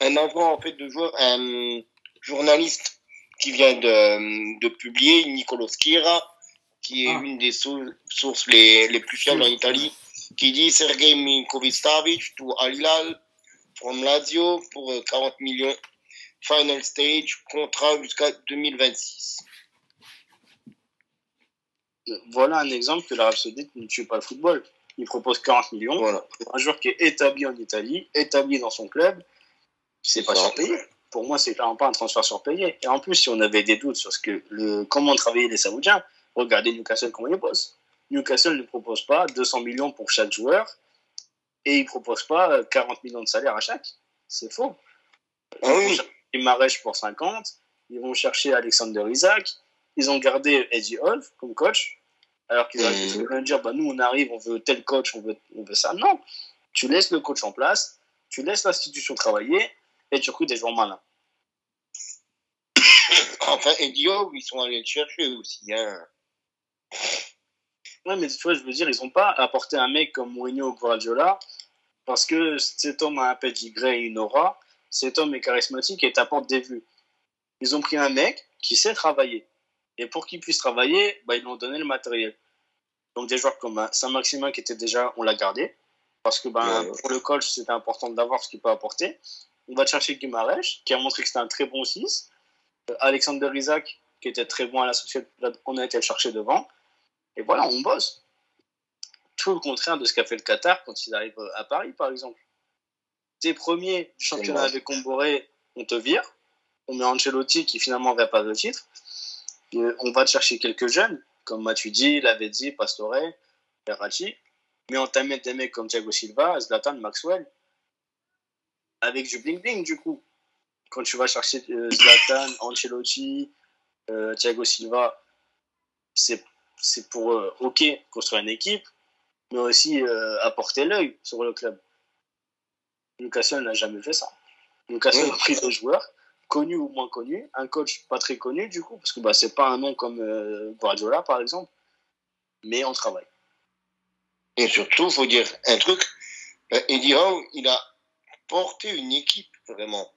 un envoi en fait de joueur, un journaliste qui vient de, de publier, Nicolo Schira, qui est ah. une des sources les, les plus fiables en Italie, qui dit Sergei Minkovic-Savic to Al Hilal from Lazio pour 40 euh, millions. Final stage, contrat jusqu'à 2026. Voilà un exemple que l'Arabie Saoudite ne tue pas le football il propose 40 millions voilà. un joueur qui est établi en Italie, établi dans son club, qui pas surpayé. Pour moi, c'est clairement pas un transfert surpayé. Et en plus, si on avait des doutes sur ce que le, comment travaillaient les Saoudiens, regardez Newcastle comment ils bossent. Newcastle ne propose pas 200 millions pour chaque joueur et il ne propose pas 40 millions de salaire à chaque. C'est faux. Ah oui. Ils m'arrêtent pour 50, ils vont chercher Alexander Isaac, ils ont gardé Eddie Hall comme coach, alors qu'ils mmh. dire, bah, nous, on arrive, on veut tel coach, on veut, on veut ça. Non. Tu laisses le coach en place, tu laisses l'institution travailler et tu recrutes des joueurs malins. Enfin, et Diop, ils sont allés le chercher aussi. Hein. Ouais, mais tu vois, je veux dire, ils n'ont pas apporté un mec comme Mourinho ou Guardiola parce que cet homme a un pedigree et une aura. Cet homme est charismatique et t'apporte des vues. Ils ont pris un mec qui sait travailler Et pour qu'ils puissent travailler, bah, ils lui ont donné le matériel. Donc des joueurs comme Saint-Maximin qui était déjà, on l'a gardé. Parce que ben, pour le coach, c'était important d'avoir ce qu'il peut apporter. On va chercher Guimarães, qui a montré que c'était un très bon 6. Euh, Alexander Isaac, qui était très bon à la société, on a été le chercher devant. Et voilà, on bosse. Tout le contraire de ce qu'a fait le Qatar quand ils arrivent à Paris, par exemple. T'es premier du championnat avec Comboré, on te vire. On met Ancelotti qui finalement va pas de titre. On va chercher quelques jeunes, comme Matuidi, Lavezzi, Pastore, Ferracci. Mais on t'amène des mecs comme Thiago Silva, Zlatan, Maxwell, avec du bling-bling du coup. Quand tu vas chercher euh, Zlatan, Ancelotti, euh, Thiago Silva, c'est pour, euh, ok, construire une équipe, mais aussi apporter l'œil sur le club. Newcastle n'a jamais fait ça. Newcastle a pris des joueurs, connus ou moins connus, un coach pas très connu du coup, parce que bah, c'est pas un nom comme Guardiola par exemple, mais on travaille. Et surtout, il faut dire un truc, Eddie Howe, il a porter une équipe, vraiment.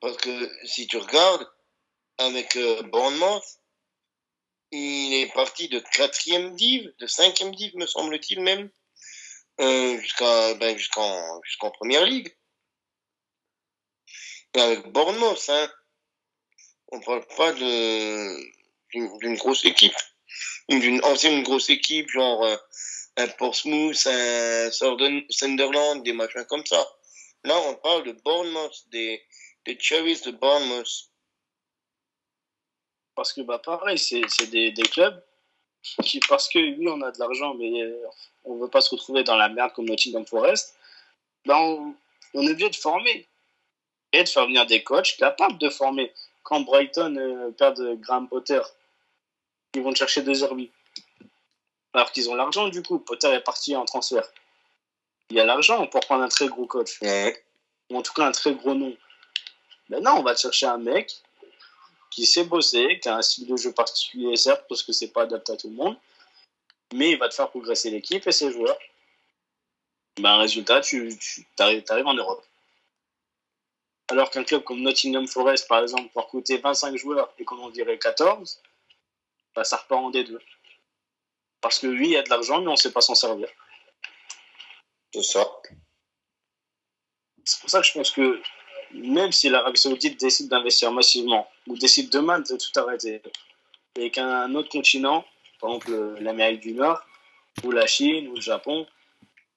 Parce que si tu regardes, avec euh, Bournemouth, il est parti de quatrième div, de cinquième div, me semble-t-il même, euh, jusqu'à ben, jusqu'en jusqu'en première ligue. Avec Bournemouth, hein, on parle pas de d'une grosse équipe, d'une ancienne grosse équipe, genre euh, un Portsmouth, un Sunderland, des machins comme ça. Là, on parle de Bournemouth, des, des Cherries de Bournemouth. Parce que, bah, pareil, c'est des, des clubs qui, parce que, oui, on a de l'argent, mais on veut pas se retrouver dans la merde comme Nottingham Forest, ben, on, on est obligé de former et de faire venir des coachs capables de former. Quand Brighton euh, perd Graham Potter, ils vont chercher deux Herbie alors qu'ils ont l'argent du coup. Potter est parti en transfert. Il y a l'argent pour prendre un très gros coach. Ou en tout cas un très gros nom. Maintenant, on va chercher un mec qui sait bosser, qui a un style de jeu particulier, certes, parce que c'est pas adapté à tout le monde, mais il va te faire progresser l'équipe et ses joueurs. Ben, résultat, tu, arrives, en Europe. Alors qu'un club comme Nottingham Forest, par exemple, pour coûter 25 joueurs et qu'on en dirait 14, ben, ça repart en D2. Parce que oui, il y a de l'argent, mais on ne sait pas s'en servir. C'est ça. C'est pour ça que je pense que même si l'Arabie Saoudite décide d'investir massivement ou décide demain de tout arrêter et qu'un autre continent, par exemple l'Amérique du Nord ou la Chine ou le Japon,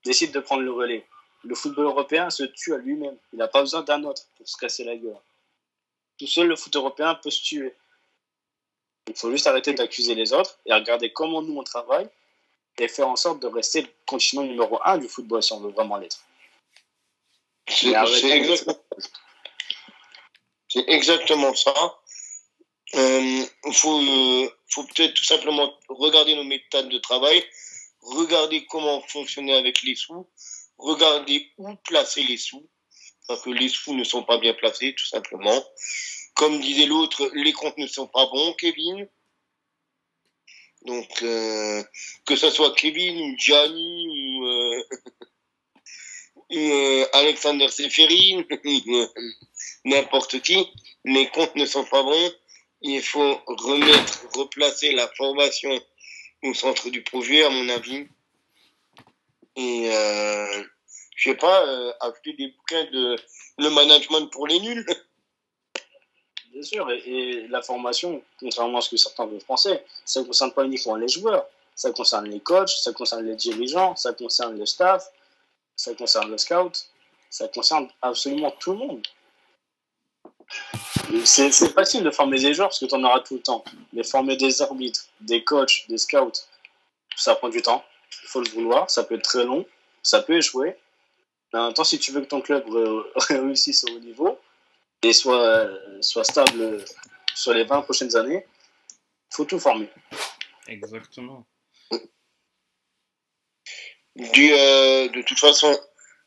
décide de prendre le relais, le football européen se tue à lui-même. Il n'a pas besoin d'un autre pour se casser la gueule. Tout seul, le foot européen peut se tuer. Il faut juste arrêter d'accuser les autres et regarder comment nous on travaille et faire en sorte de rester le continent numéro un du football si on veut vraiment l'être. C'est exactement, ça. Il euh, faut, faut peut-être tout simplement regarder nos méthodes de travail, regarder comment fonctionner avec les sous, regarder où placer les sous, parce que les sous ne sont pas bien placés, tout simplement. Comme disait l'autre, les comptes ne sont pas bons, Kevin. Donc, euh, que ce soit Kevin ou Gianni ou, euh, euh, Alexander Seferin, n'importe qui, les comptes ne sont pas bons. Il faut remettre, replacer la formation au centre du projet, à mon avis. Et, euh, je sais pas, euh, acheter des bouquins de le management pour les nuls. Bien sûr, et, la formation, contrairement à ce que certains veulent penser, ça ne concerne pas uniquement les joueurs, ça concerne les coachs, ça concerne les dirigeants, ça concerne le staff, ça concerne le scout, ça concerne absolument tout le monde. C'est facile de former des joueurs parce que tu en auras tout le temps. Mais former des arbitres, des coachs, des scouts, ça prend du temps. Il faut le vouloir. Ça peut être très long. Ça peut échouer. Mais en même temps, si tu veux que ton club réussisse au haut niveau, et soit, soit stable sur les 20 prochaines années, il faut tout former. Exactement. Du, euh, de toute façon,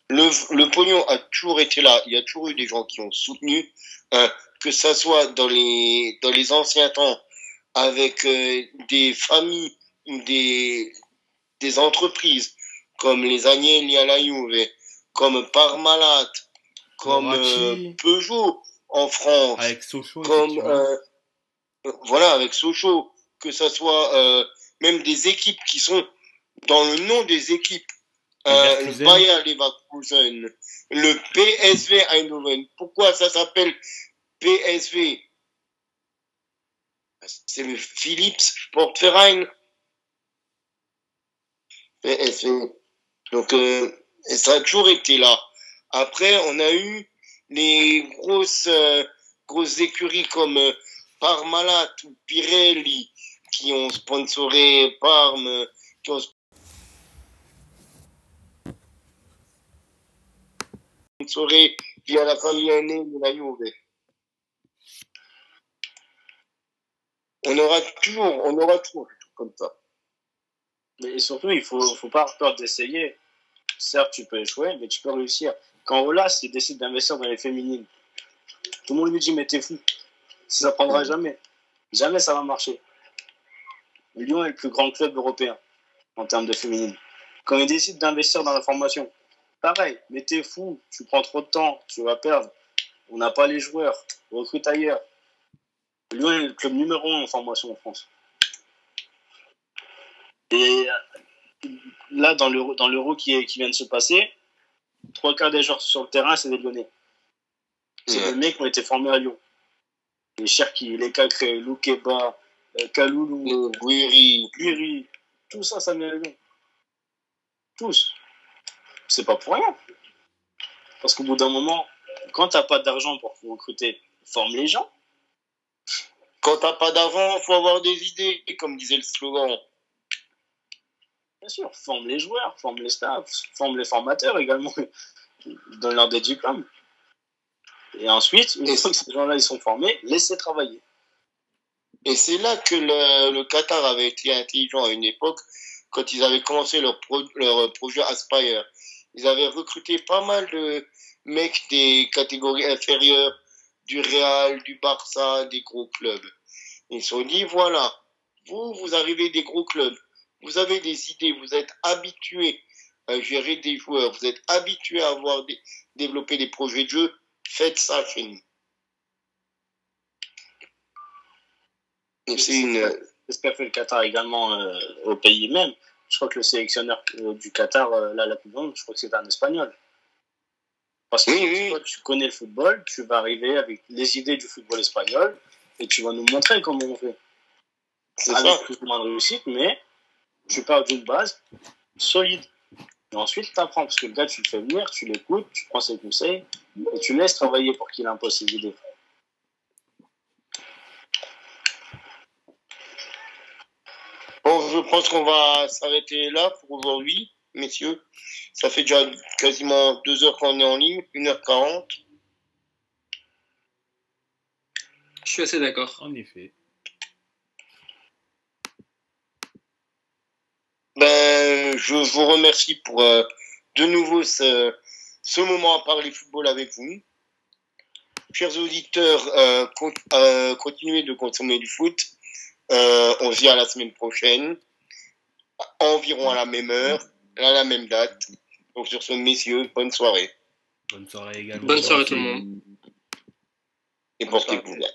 le, le, pognon a toujours été là. Il y a toujours eu des gens qui ont soutenu, euh, que ça soit dans les, dans les anciens temps, avec euh, des familles des, des entreprises, comme les Agnelli à la Juve, comme Parmalat, comme euh, Peugeot en France, avec Sochaux, comme euh, voilà, avec Sochaux, que ça soit euh, même des équipes qui sont dans le nom des équipes, euh, le Bayer Leverkusen, le PSV Eindhoven. Pourquoi ça s'appelle PSV C'est le Philips Sportverein. Donc, euh, ça a toujours été là. Après, on a eu les grosses, euh, grosses écuries comme euh, Parmalat ou Pirelli qui ont sponsoré Parme, qui ont sponsoré via la famille aînée de la Juve. On aura toujours, on aura toujours comme ça. Mais surtout, il faut, faut pas avoir peur d'essayer. Certes, tu peux échouer, mais tu peux réussir. Quand Olas il décide d'investir dans les féminines, tout le monde lui dit mais t'es fou. Ça ne prendra jamais. Jamais ça va marcher. Lyon est le plus grand club européen en termes de féminines. Quand il décide d'investir dans la formation, pareil, mais t'es fou, tu prends trop de temps, tu vas perdre. On n'a pas les joueurs, recrute ailleurs. Lyon est le club numéro un en formation en France. Et là, dans l'euro, dans l'euro qui, qui vient de se passer, trois quarts des joueurs sur le terrain, c'est des Lyonnais. C'est des mecs qui ont été formés à Lyon. Les Cherki, les Cacré, Loukeba, euh, Kaloulou, Guiri, Guiri, tout ça, ça vient de Lyon. Tous. C'est pas pour rien. Parce qu'au bout d'un moment, quand t'as pas d'argent pour recruter, forme les gens. Quand t'as pas d'argent, faut avoir des idées, comme disait le slogan. Bien sûr, forme les joueurs, forme les staffs, forme les formateurs également. Donne-leur des diplômes. Et ensuite, une fois que ces gens-là ils sont formés, laissez travailler. Et c'est là que le, le, Qatar avait été intelligent à une époque, quand ils avaient commencé leur, leur projet Aspire. Ils avaient recruté pas mal de mecs des catégories inférieures, du Real, du Barça, des gros clubs. Ils se sont dit, voilà, vous, vous arrivez des gros clubs vous avez des idées, vous êtes habitué à gérer des joueurs, vous êtes habitué à avoir des, développer des projets de jeu, faites ça chez nous. C'est une... ce qu'a fait le Qatar également euh, au pays même. Je crois que le sélectionneur euh, du Qatar, euh, là, la plus grande, je crois que c'est un Espagnol. Parce que tu connais le football, tu vas arriver avec les idées du football espagnol et tu vas nous montrer comment on fait. C'est ça. plus ou moins de réussite, mais tu pars d'une base solide. Et ensuite, tu apprends, parce que le gars, tu le fais venir, tu l'écoutes, tu prends ses conseils, et tu laisses travailler pour qu'il impose ses idées. Bon, je pense qu'on va s'arrêter là pour aujourd'hui, messieurs. Ça fait déjà quasiment deux heures qu'on est en ligne, 1h40. Je suis assez d'accord. En effet. Ben, je vous remercie pour euh, de nouveau ce, ce, moment à parler football avec vous. Chers auditeurs, euh, euh, continuez de consommer du foot. on se dit à la semaine prochaine, environ à la même heure, à la même date. Donc sur ce, messieurs, bonne soirée. Bonne soirée également. Bonne soirée tout le monde. Et portez-vous bien.